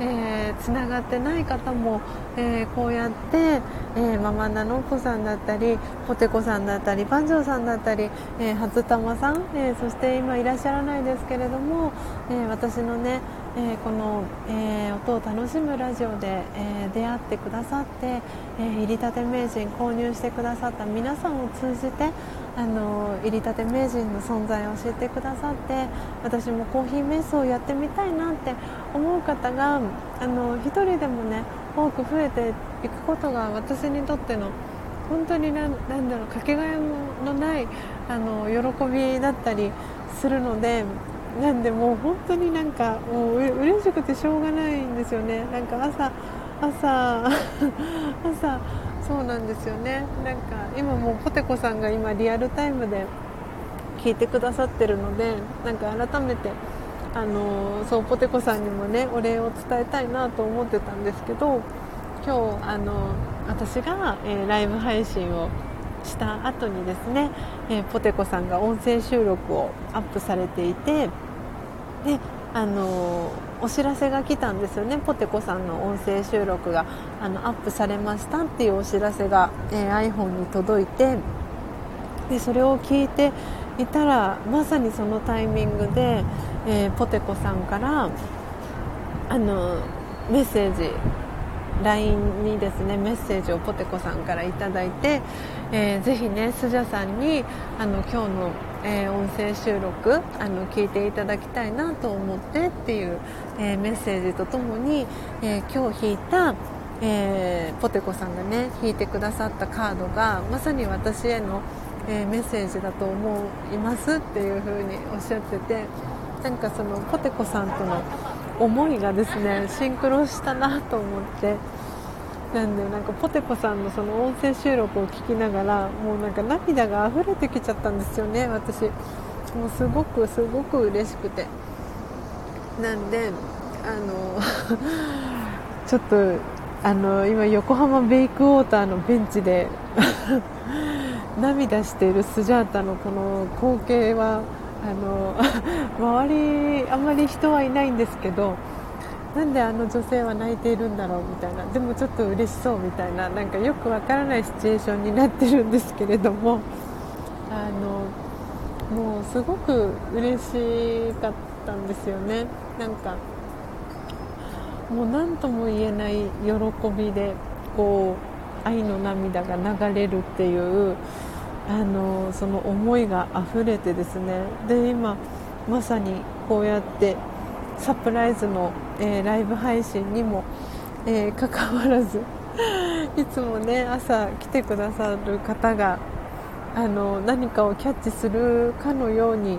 Speaker 1: えー、つながってない方も、えー、こうやって、えー、ママナノッポさんだったりポテコさんだったりパンジョーさんだったり、えー、初玉さん、えー、そして今いらっしゃらないですけれども、えー、私のね、えー、この、えー、音を楽しむラジオで、えー、出会ってくださって、えー、入りたて名人購入してくださった皆さんを通じてあの入りたて名人の存在を教えてくださって私もコーヒー瞑想をやってみたいなって思う方があの1人でもね多く増えていくことが私にとっての本当になんだろうかけがえのないあの喜びだったりするのでなんでもう本当になんかもう嬉しくてしょうがないんですよね。なんか朝朝 朝そうなんですよね。なんか今もうポテコさんが今リアルタイムで聞いてくださってるのでなんか改めてあのそうポテコさんにもねお礼を伝えたいなと思ってたんですけど今日あの私が、えー、ライブ配信をした後にですね、えー、ポテコさんが音声収録をアップされていてであのお知らせが来たんですよね。ポテコさんの音声収録があのアップされましたっていうお知らせが、えー、iPhone に届いてでそれを聞いていたらまさにそのタイミングで、えー、ポテコさんからあのメッセージ LINE にですねメッセージをポテコさんから頂いて、えー、ぜひねスジャさんにあの今日のえー、音声収録あの聞いていただきたいなと思ってっていう、えー、メッセージとともに、えー、今日弾いた、えポテコさんがね弾いてくださったカードがまさに私への、えメッセージだと思いますっていう風におっしゃっててなんかそのポテコさんとの思いがですねシンクロしたなと思って。なんでなんかポテコさんのその音声収録を聞きながらもうなんか涙が溢れてきちゃったんですよね私もうすごくすごく嬉しくてなんであの ちょっとあの今横浜ベイクウォーターのベンチで 涙しているスジャータのこの光景はあの 周りあんまり人はいないんですけどなんであの女性は泣いているんだろうみたいなでもちょっと嬉しそうみたいななんかよくわからないシチュエーションになってるんですけれどもあのもうすごく嬉しかったんですよね。なんかもう何とも言えない喜びでこう愛の涙が流れるっていうあのその思いが溢れてですね。で今まさにこうやってサプライズの、えー、ライブ配信にも、えー、かかわらず いつもね朝来てくださる方があの何かをキャッチするかのように、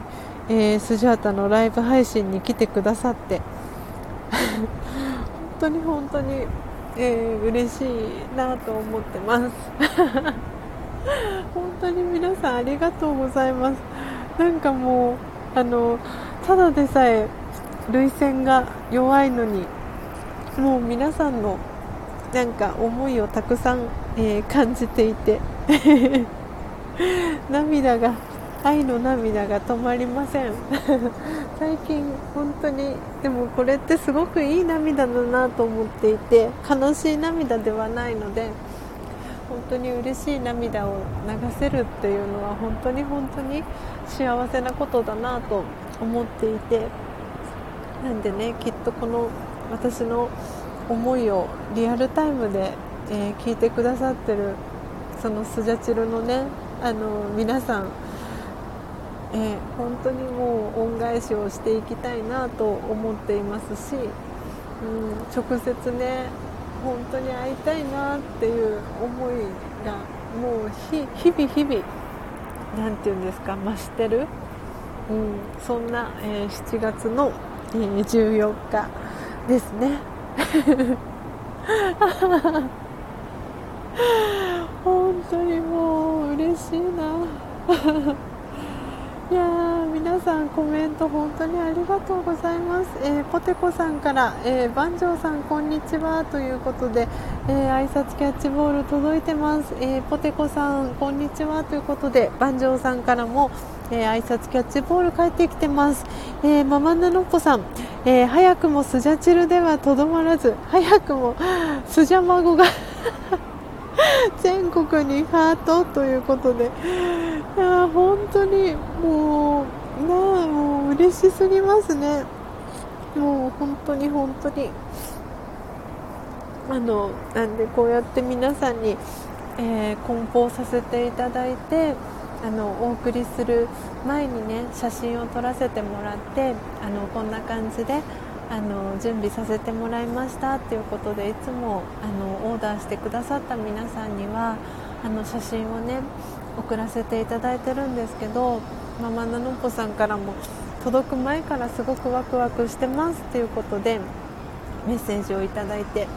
Speaker 1: えー、スジャータのライブ配信に来てくださって。本当に本当に、えー、嬉しいなと思ってます。本当に皆さんありがとうございます。なんかもうあのただでさえ涙腺が弱いのにもう皆さんのなんか思いをたくさん、えー、感じていて 涙が愛の涙が止まりません。最近本当にでもこれってすごくいい涙だなと思っていて悲しい涙ではないので本当に嬉しい涙を流せるっていうのは本当に本当に幸せなことだなと思っていてなんでねきっとこの私の思いをリアルタイムで、えー、聞いてくださってるそのスジャチルのねあの皆さん、えー、本当にもう恩返しをしていきたいなと思っていますし、うん、直接ね本当に会いたいなっていう思いがもう日々日々何て言うんですか増してる、うん、そんな、えー、7月の、えー、14日ですね。本当にもう嬉しいないやー皆さんコメント本当にありがとうございます、えー、ポテコさんから、えー、番長さんこんにちはということで、えー、挨拶キャッチボール届いてます、えー、ポテコさんこんにちはということで番長さんからも、えー、挨拶キャッチボール帰ってきてます、えー、ママナノッポさん、えー、早くもスジャチルではとどまらず早くもスジャマゴが 全国にハートということで。いや本当にもうなあもう嬉しすぎますね。もう本当に本当に。あのなんでこうやって皆さんに、えー、梱包させていただいてあのお送りする前にね写真を撮らせてもらってあのこんな感じであの準備させてもらいましたっていうことでいつもあのオーダーしてくださった皆さんにはあの写真をね送らせていただいてるんですけどママナノッポさんからも届く前からすごくワクワクしてますっていうことでメッセージをいただいて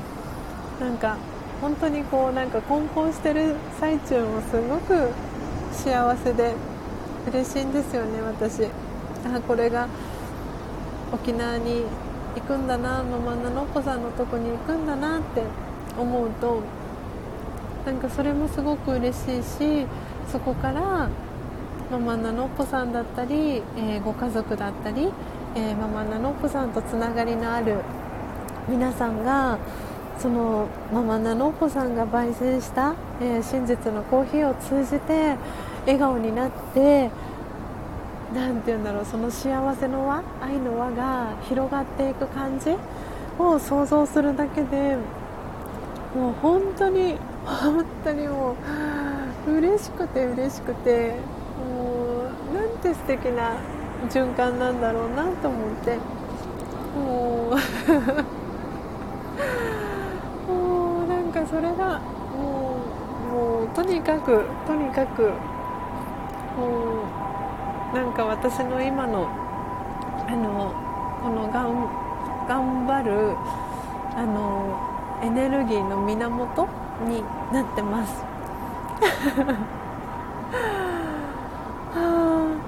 Speaker 1: なんか本当にこうなんか梱包してる最中もすごく幸せで嬉しいんですよね私。あこれが沖縄に行くんだなママナノッポさんのとこに行くんだなって思うとなんかそれもすごく嬉しいしそこからママナノッポさんだったり、えー、ご家族だったり、えー、ママナノッポさんとつながりのある皆さんがそのママナノッポさんが焙煎した、えー、真実のコーヒーを通じて笑顔になって何て言うんだろうその幸せの輪愛の輪が広がっていく感じを想像するだけでもう本当に本当にもう嬉しくて嬉しくてもうなんて素敵な循環なんだろうなと思って。もうもうなんかそれがもうもうとにかくとにかくもうなんか私の今のあのこのがん頑張るあのエネルギーの源になってます。あ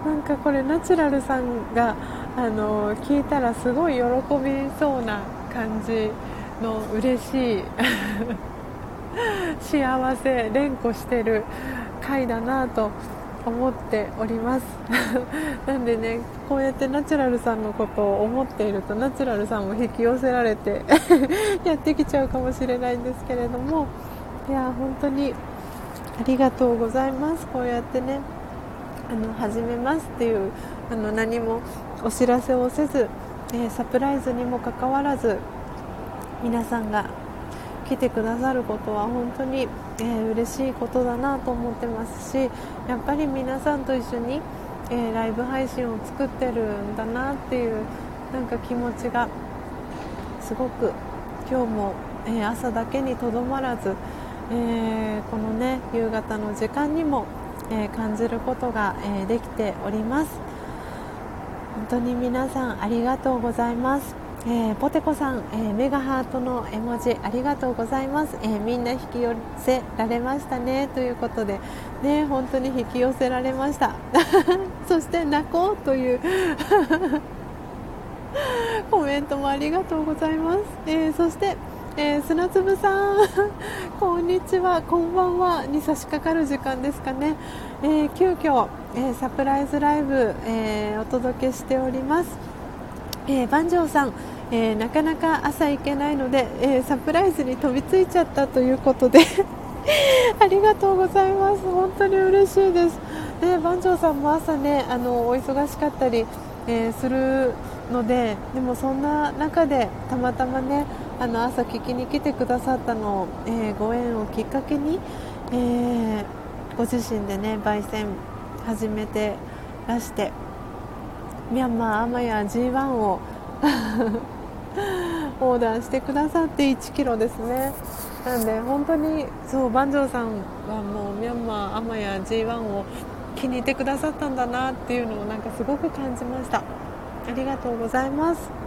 Speaker 1: なんかこれナチュラルさんがあの聞いたらすごい喜びそうな感じの嬉しい 幸せ連呼してる回だなと思っております。なんでねこうやってナチュラルさんのことを思っているとナチュラルさんも引き寄せられて やってきちゃうかもしれないんですけれどもいや本当にありがとうございます。こうやってねあの始めますっていうあの何もお知らせをせず、えー、サプライズにもかかわらず皆さんが来てくださることは本当に、えー、嬉しいことだなと思ってますしやっぱり皆さんと一緒に、えー、ライブ配信を作ってるんだなっていうなんか気持ちがすごく今日も、えー、朝だけにとどまらず、えー、このね夕方の時間にも、え感じることが、えできております。本当に皆さんありがとうございますえー、ポテコさん、えー、メガハートの絵文字ありがとうございます、えー、みんな引き寄せられましたね。ということでね本当に引き寄せられました。そして泣こうという コメントもありがとうございます、え、そしてえ、砂粒さん こんにちは。こんばんは。に差し掛かる時間ですかね、えー、急遽、え、サプライズライブ、えお届けしております、えー、万丈さん、えなかなか朝行けないので、えサプライズに飛びついちゃったということで ありがとうございます。本当に嬉しいです、ね、番長さんも朝ねあのお忙しかったり、えするのででもそんな中でたまたまねあの朝聞きに来てくださったのを、え、ご縁をきっかけに、え、ご自身でね焙煎始めてらしてミャンマーアマヤ G1 を オーダーしてくださって1キロですね。なんで本当にそう万丈さんはもうミャンマーアマヤ G1 を気に入ってくださったんだなっていうのをなんかすごく感じました。ありがとうございます。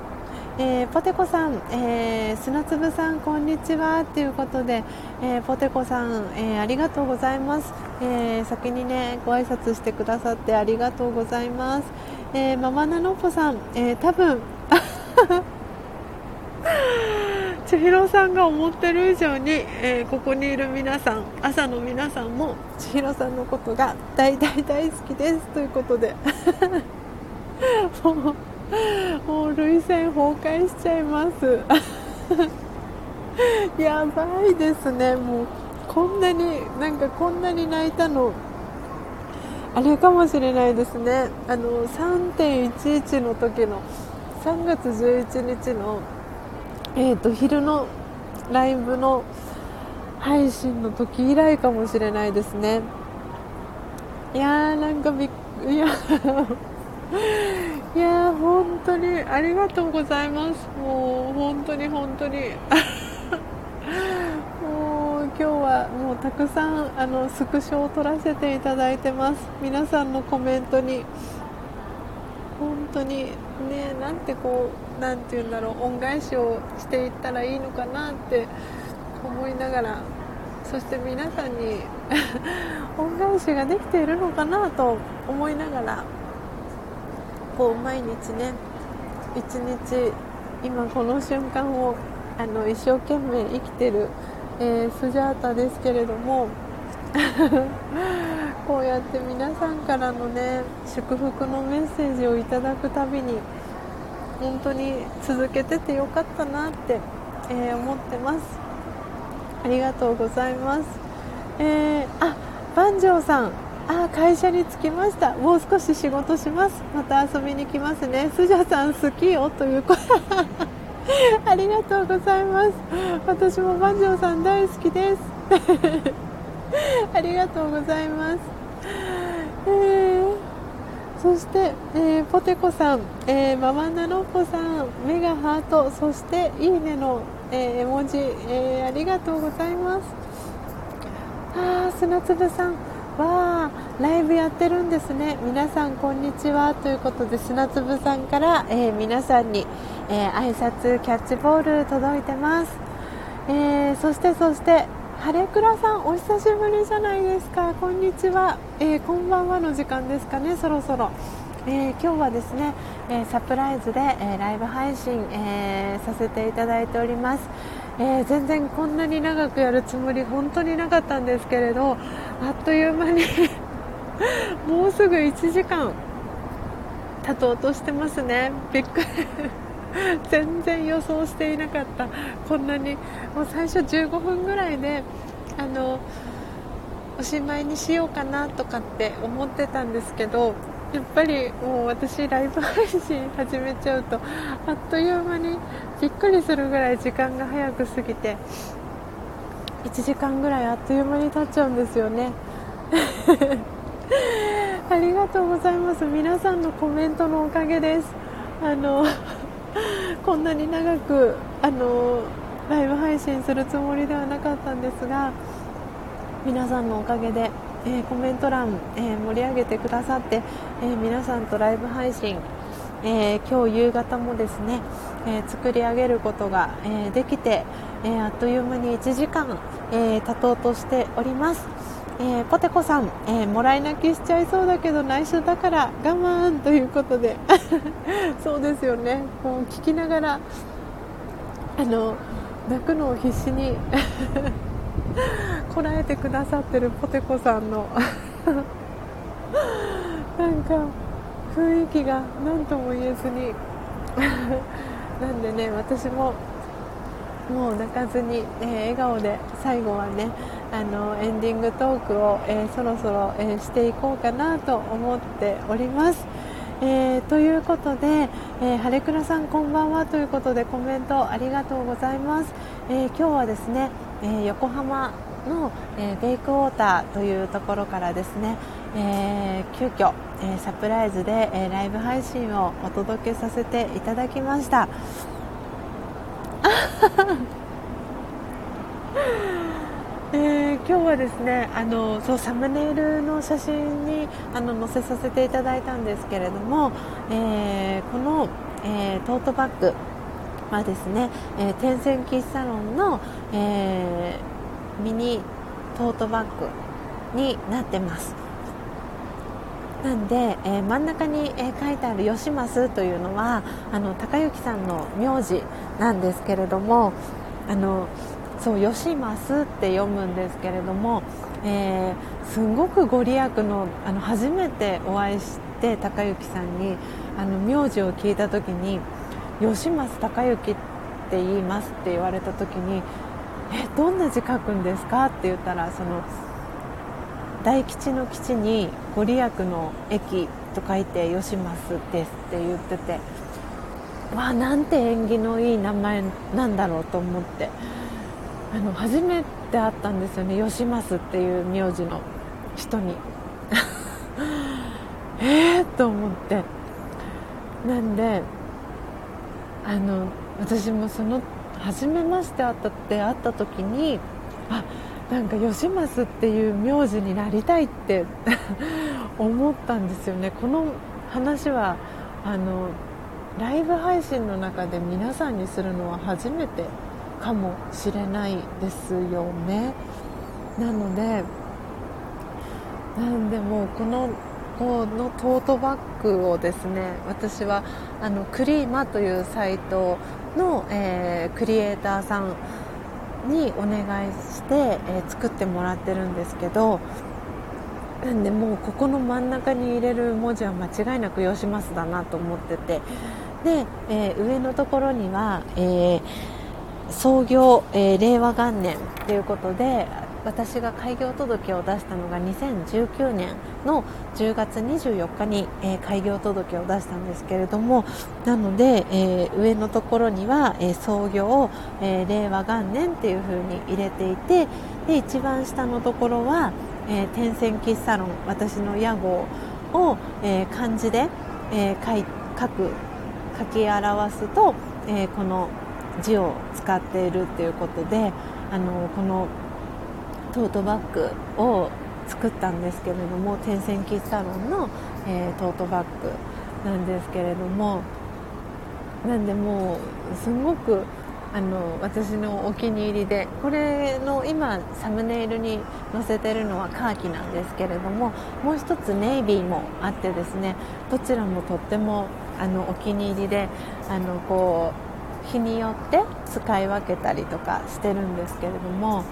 Speaker 1: えー、ポテコさん、えー、砂粒さん、こんにちは。ということで、えー、ポテコさん、えありがとうございます、え先にねご挨拶してくださってありがとうございます、えママナノポさん、え多分 千尋さんが思ってる以上に、えここにいる皆さん朝の皆さんも千尋さんのことが大大大好きですということで。もうもう涙腺崩壊しちゃいます。やばいですねもう。こんなになんかこんなに泣いたのあれかもしれないですね。あの3.11の時の3月11日の、えーと、昼のライブの配信の時以来かもしれないですね。いやーなんかびっいやいや本当にありがとうございます。もう本当に本当に。今日はもうたくさんあのスクショを撮らせていただいてます。皆さんのコメントに本当にねなんてこうなんて言うんだろう恩返しをしていったらいいのかなって思いながらそして皆さんに 恩返しができているのかなと思いながらこう毎日ね一日今この瞬間をあの一生懸命生きてる、えー、スジャータですけれども こうやって皆さんからのね祝福のメッセージをいただくたびに本当に続けててよかったなって、えー、思ってます。ありがとうございます、えー、あ万丈さん。あ会社に着きました。もう少し仕事します。また遊びに来ますね。スジャさん好きよという声 ありがとうございます。私も万丈さん大好きです。ありがとうございます、えー、そして、えー、ポテコさん、えー、ママナノッポさん。メガハート。そしていいねの、え絵文字、えありがとうございます。あ砂粒さん。わーライブやってるんですね。皆さんこんにちは。ということで砂粒さんから、えー、皆さんに、えー、挨拶キャッチボール届いてます、えー、そしてそして晴れ倉さんお久しぶりじゃないですか。こんにちは、え、こんばんはの時間ですかねそろそろ。え、今日はですね、え、サプライズで、え、ライブ配信、えさせていただいております、えー全然こんなに長くやるつもり本当になかったんですけれどあっという間に もうすぐ1時間経とうとしてますね。びっくり。全然予想していなかった。こんなにもう最初15分ぐらいであのおしまいにしようかなとかって思ってたんですけどやっぱりもう私ライブ配信始めちゃうとあっという間にびっくりするぐらい時間が早く過ぎて1時間ぐらいあっという間に経っちゃうんですよね。ありがとうございます。皆さんのコメントのおかげです。あの こんなに長くあのライブ配信するつもりではなかったんですが皆さんのおかげでえー、コメント欄、えー、盛り上げてくださって、えー、皆さんとライブ配信、え、今日夕方もですね、え、作り上げることが、えできて、えあっという間に1時間、え経とうとしております。えー、ポテコさん、えー、もらい泣きしちゃいそうだけど内緒だから我慢ということで そうですよねこう聞きながらあの泣くのを必死に こらえてくださってるポテコさんの。なんか雰囲気が何とも言えずに。なんでね私ももう泣かずに、えー、笑顔で最後はねあのエンディングトークを、えー、そろそろ、えー、していこうかなと思っております。えー、ということで、えー、晴倉さんこんばんはということでコメントありがとうございます、えー、今日はですね、え横浜の、えベイクウォーターというところからですね、え急遽、えサプライズで、えライブ配信をお届けさせていただきました。えー、今日はですねあのそうサムネイルの写真にあの載せさせていただいたんですけれども、えー、この、えー、トートバッグはですね、え天線喫茶ロンの、えミニトートバッグになってます。なんで、え真ん中に、え書いてある「吉増」というのはあの高之さんの名字なんですけれどもあのそう吉増って読むんですけれども、えー、すごくご利益のあの初めてお会いして高之さんにあの名字を聞いた時に吉増高之って言いますって言われた時にえどんな字書くんですかって言ったらその大吉の吉にご利益の駅と書いて吉増ですって言っててわあなんて縁起のいい名前なんだろうと思ってあの初めて会ったんですよね吉増っていう名字の人に。ええと思って。なんであの私もその初めまして会ったって会った時にあなんか吉増っていう名字になりたいって 思ったんですよね。この話はあのライブ配信の中で皆さんにするのは初めてかもしれないですよね。なのでなんでもこのこのトートバッグをですね私はあのクリーマというサイトの、えー、クリエイターさんにお願いして、えー、作ってもらってるんですけどなんでもうここの真ん中に入れる文字は間違いなく「よします」だなと思ってて。で、えー、上のところには、えー、創業、えー、令和元年ということで私が開業届を出したのが2019年の10月24日に、えー、開業届を出したんですけれどもなので、えー、上のところには、えー、創業、え令和元年っていう風に入れていてで一番下のところは、え天線喫茶論私の屋号を、え漢字で、え書い書く書き表すと、えこの字を使っているっていうことであのこのトートバッグを作ったんですけれども天線喫茶ロンの、えー、トートバッグなんですけれどもなんでもうすごくあの私のお気に入りでこれの今サムネイルに載せてるのはカーキなんですけれどももう一つネイビーもあってですねどちらもとってもあのお気に入りであのこう日によって使い分けたりとかしてるんですけれども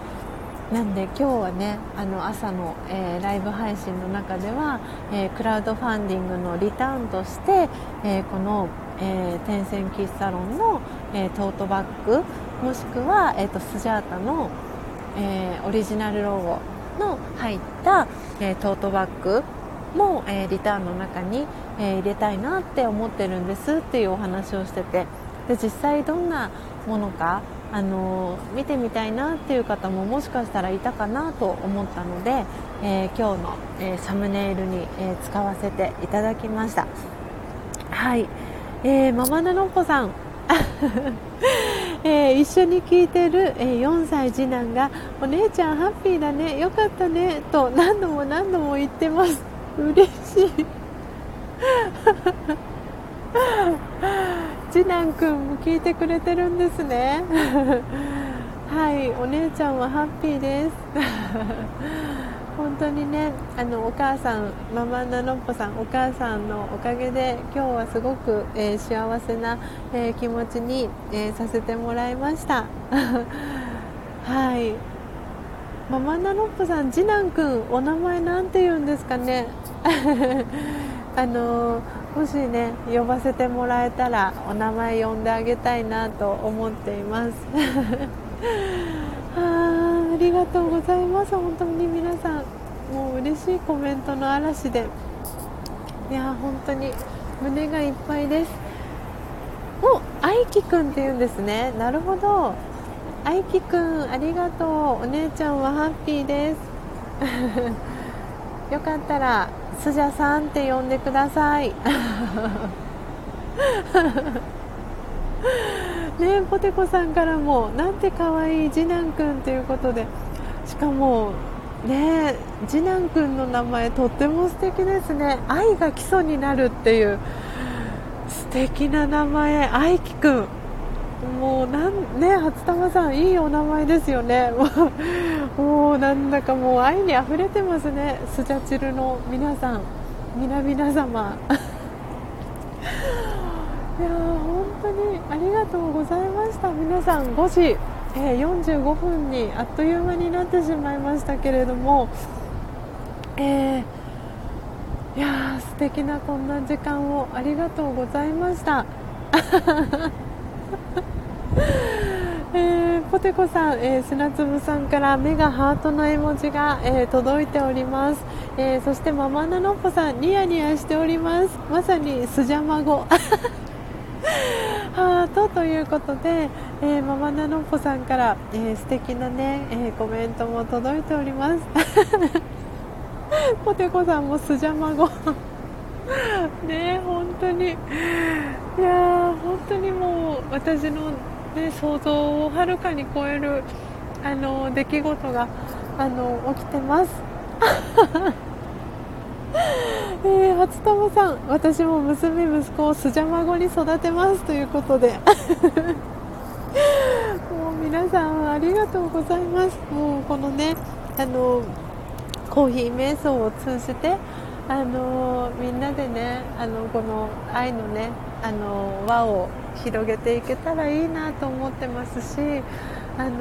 Speaker 1: なんで今日はねあの朝の、えー、ライブ配信の中では、えー、クラウドファンディングのリターンとして、えー、この、え天線喫茶ロンの、えトートバッグもしくは、えーと、スジャータの、えオリジナルロゴの入った、えトートバッグも、えリターンの中に、え入れたいなって思ってるんですっていうお話をしてて。で実際どんなものかあの見てみたいなっていう方ももしかしたらいたかなと思ったので、えー、今日の、えー、サムネイルに、えー、使わせていただきました。はい、えー、ママナノッポさん。えー、一緒に聞いてる、えー、4歳次男がお姉ちゃんハッピーだねよかったねと何度も何度も言ってます。嬉しい。次男くんも聞いてくれてるんですね。はいお姉ちゃんはハッピーです。本当にねあのお母さんママナノッポさんお母さんのおかげで今日はすごく、えー、幸せな、えー、気持ちに、えー、させてもらいました。はい。ママナノッポさん次男くんお名前なんて言うんですかね。あのもしね呼ばせてもらえたらお名前呼んであげたいなと思っています。あありがとうございます。本当に皆さん。もう嬉しいコメントの嵐で。いや本当に胸がいっぱいです。お愛きくんって言うんですね。なるほど。愛きくんありがとう。お姉ちゃんはハッピーです。よかったらスジャさんって呼んでください。ねポテコさんからもなんて可愛い次男くんということで。しかもね次男くんの名前とっても素敵ですね。愛が基礎になるっていう素敵な名前愛きくん。もうなんね初玉さんいいお名前ですよね。もうなんだかもう愛にあふれてますね。スジャチルの皆さん皆々様。いや本当にありがとうございました。皆さん5時、えー、45分にあっという間になってしまいましたけれども、えー、いや素敵なこんな時間をありがとうございました。えー、ポテコさん、えー、砂粒さんから目がハートの絵文字が、えー、届いております、えそしてママナノッポさんニヤニヤしております。まさにスジャマゴ ハートということで、えママナノッポさんから、えー、素敵なね、えコメントも届いております。ポテコさんもスジャマゴ ね本当に。いや本当にもう私のね、想像をはるかに超えるあの出来事があの起きてます。えー、初友さん、私も娘、息子をスジャマゴに育てますということで もう皆さんありがとうございます。もうこのねあのコーヒー瞑想を通じてあのみんなでねあのこの愛のねあの輪を広げていけたらいいなと思ってますしあの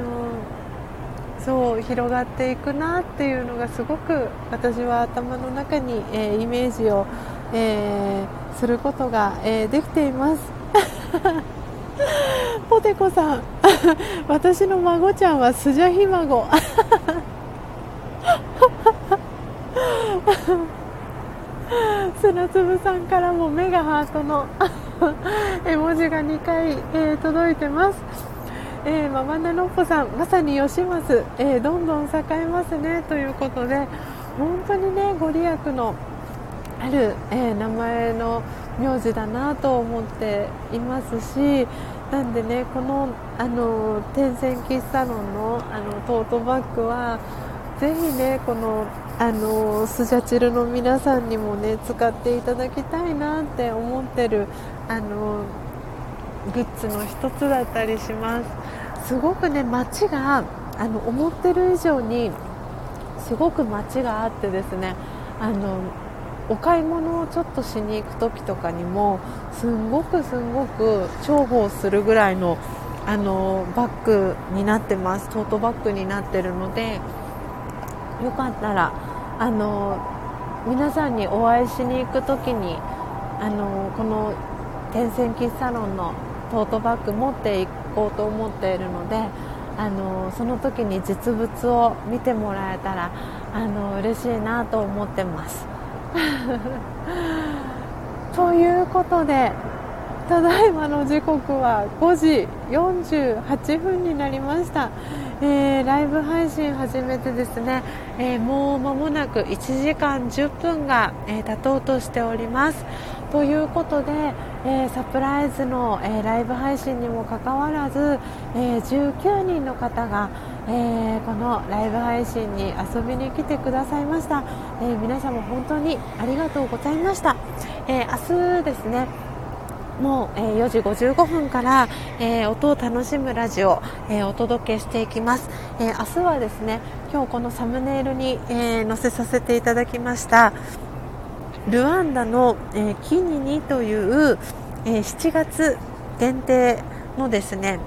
Speaker 1: そう広がっていくなっていうのがすごく私は頭の中に、えー、イメージを、えー、することが、えー、できています。ポテコさん 私の孫ちゃんはスジャヒ孫 砂粒さんからも目がハートの 絵文字が2回、えー、届いてます。えー、ママナノッポさん、まさに吉松、えー、どんどん栄えますねということで、本当にね、ご利益のある、え、名前の名字だなと思っていますし、なんでね、この、あの、天線喫茶論の、あの、トートバッグは、ぜひね、この、あのスジャチルの皆さんにもね使っていただきたいなって思ってるあのグッズの一つだったりします。すごくね街があの思ってる以上にすごく街があってですねあのお買い物をちょっとしに行く時とかにもすんごくすんごく重宝するぐらいのあのバッグになってます。トートバッグになってるのでよかったらあの皆さんにお会いしに行く時にあのこの天線喫茶ロンのトートバッグ持っていこうと思っているのであのその時に実物を見てもらえたらあの嬉しいなと思ってます。ということでただいまの時刻は5時48分になりました。えー、ライブ配信始めてですね、えー、もう間もなく1時間10分が、えー、経とうとしております。ということで、えサプライズの、えライブ配信にもかかわらず、え19人の方が、えこのライブ配信に遊びに来てくださいました、え皆様本当にありがとうございました、え明日ですねもう、え、4時55分から、え、音を楽しむラジオ、え、お届けしていきます、え明日はですね今日このサムネイルに、え載せさせていただきましたルワンダの、えキニニという、え7月限定のですね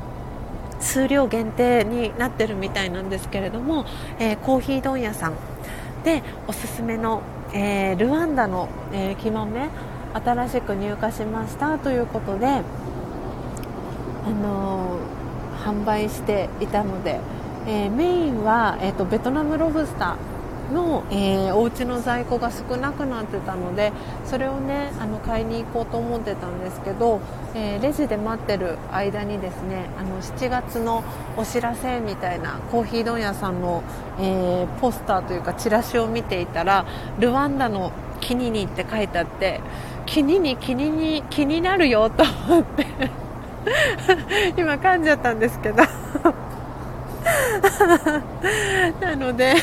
Speaker 1: 数量限定になってるみたいなんですけれども、えコーヒー問屋さんでおすすめの、えルワンダの、え木豆新しく入荷しましたということで、あのー、販売していたので、えー、メインは、えーと、ベトナムロブスターの、えー、お家の在庫が少なくなってたのでそれをねあの買いに行こうと思ってたんですけど、えー、レジで待ってる間にですねあの7月のお知らせみたいなコーヒー問屋さんの、え、ポスターというかチラシを見ていたらルワンダのキニニって書いてあって気にに気にに気になるよと思って。今噛んじゃったんですけど。なので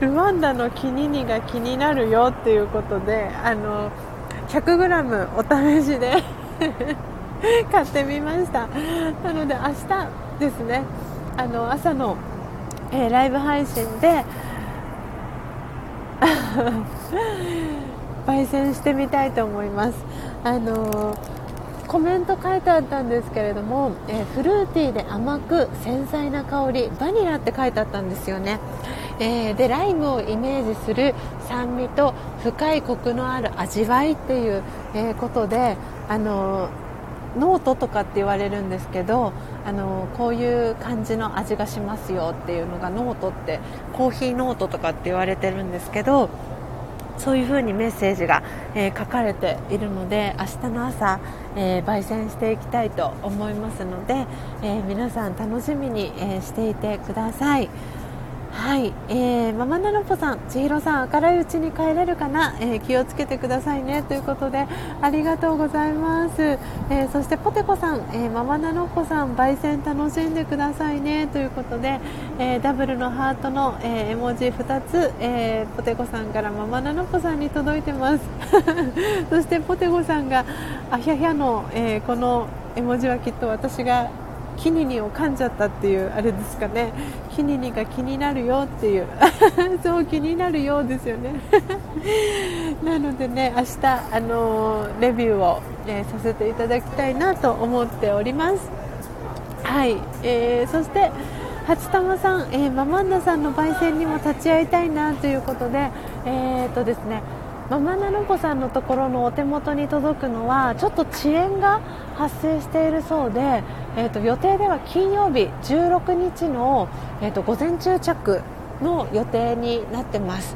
Speaker 1: ルワンダのキニニが気になるよっていうことであの 100g お試しで 買ってみました。なので明日ですね。あの朝の、えー、ライブ配信で焙煎してみたいと思います。あのコメント書いてあったんですけれども、え、フルーティーで甘く繊細な香りバニラって書いてあったんですよね、えー、でライムをイメージする酸味と深いコクのある味わいっていう、え、ことであのノートとかって言われるんですけどあのこういう感じの味がしますよっていうのがノートってコーヒーノートとかって言われてるんですけどそういうふうにメッセージが、えー、書かれているので明日の朝、えー、焙煎していきたいと思いますので、え、皆さん楽しみに、えしていてください。はい、えー、ママナロポさん、千尋さん、明るいうちに帰れるかな、えー、気をつけてくださいね。ということでありがとうございます、えー、そしてポテコさん、えー、ママナロポさん、焙煎楽しんでくださいね。ということで、えー、ダブルのハートの、えー、絵文字2つ、えー、ポテコさんからママナロポさんに届いてます。そしてポテコさんがあひゃひゃの、えー、この絵文字はきっと私がキニニを噛んじゃったっていうあれですかね。キニニが気になるよっていう。そう気になるようですよね。なのでね明日あのー、レビューを、え、させていただきたいなと思っております。はい、えー、そして初玉さん、えー、ママンナさんの焙煎にも立ち会いたいなということでえー、っとですねママナノコさんのところのお手元に届くのはちょっと遅延が発生しているそうで、えーと、予定では金曜日16日の、えーと、午前中着の予定になってます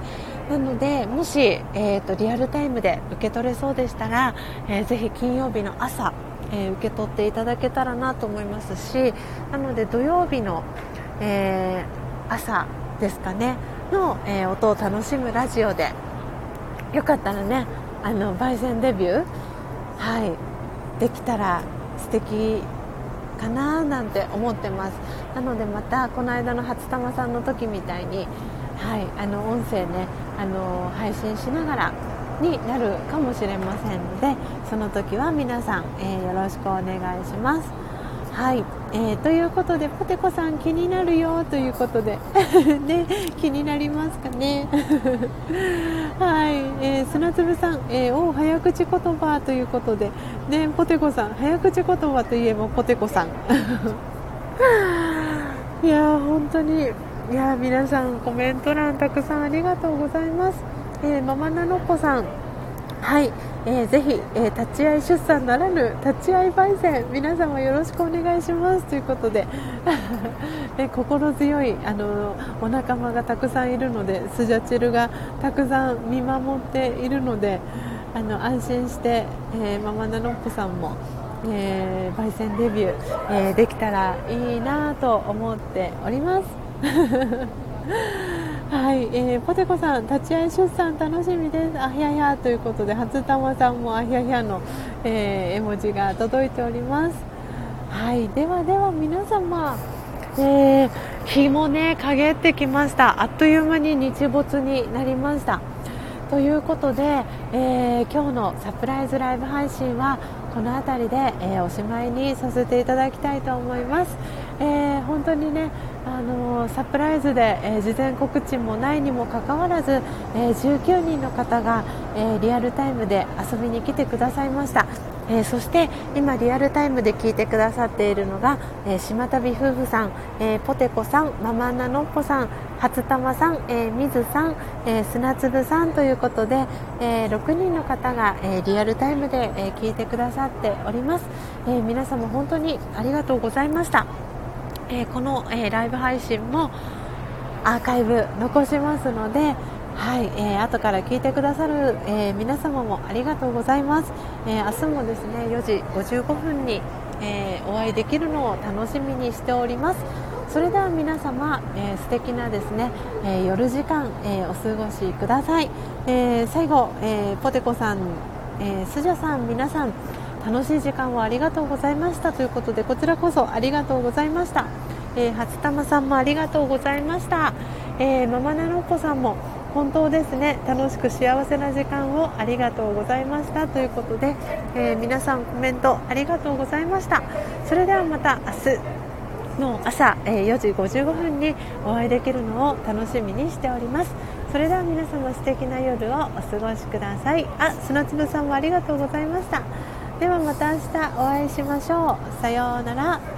Speaker 1: なのでもし、えーと、リアルタイムで受け取れそうでしたら、えー、ぜひ金曜日の朝、えー、受け取っていただけたらなと思いますしなので土曜日の、えー、朝ですかねの、え、音を楽しむラジオでよかったらね。あの焙煎デビュー。はい。できたら素敵かななんて思ってます。なのでまたこの間の初玉さんの時みたいにはい。あの音声ねあの配信しながらになるかもしれませんのでその時は皆さん、えー、よろしくお願いします。はい、えー、ということでポテコさん気になるよということで。ね気になりますかね。はい、えー、砂粒さん、えー、お早口言葉ということで。ねポテコさん早口言葉といえばポテコさん。いや本当に。いや皆さんコメント欄たくさんありがとうございます、えー、ママナノコさん。はい、えー、ぜひ、えー、立ち会い出産ならぬ立ち会い焙煎皆様よろしくお願いします。ということでえ 心強いあのお仲間がたくさんいるのでスジャチルがたくさん見守っているのであの安心して、えー、ママナノッポさんも、えー、焙煎デビュー、えー、できたらいいなと思っております。はい、えー、ポテコさん、立ち会い出産楽しみです。あひゃひゃということで、初玉さんもあひゃひゃの、えー、絵文字が届いております。はい、ではでは皆様、えー、日もね、陰ってきました。あっという間に日没になりました。ということで、えー、今日のサプライズライブ配信はこの辺りで、えー、おしまいにさせていただきたいと思います、えー、本当にねあのサプライズで、え事前告知もないにもかかわらず、え19人の方が、えリアルタイムで遊びに来てくださいました。え、そして今リアルタイムで聞いてくださっているのが、え、島旅夫婦さん、えー、ポテコさんママナノッポさん初玉さん、えー、みずさん、えー、砂粒さんということで、えー、6人の方が、え、リアルタイムで、え、聞いてくださっております、え、皆様本当にありがとうございました、えー、この、えー、ライブ配信もアーカイブ残しますのではい、えー、後から聞いてくださる、えー、皆様もありがとうございます、えー、明日もですね4時55分に、えー、お会いできるのを楽しみにしております。それでは皆様、えー、素敵なですね、えー、夜時間、えー、お過ごしください、えー、最後、えー、ポテコさん、えー、スジャさん皆さん楽しい時間をありがとうございました。ということでこちらこそありがとうございました、えー、初玉さんもありがとうございました、えー、ママナロッコさんも本当ですね。楽しく幸せな時間をありがとうございました。ということで、えー、皆さんコメントありがとうございました。それではまた明日の朝、えー、4時55分にお会いできるのを楽しみにしております。それでは皆様素敵な夜をお過ごしください。あ砂粒さんもありがとうございました。ではまた明日お会いしましょう。さようなら。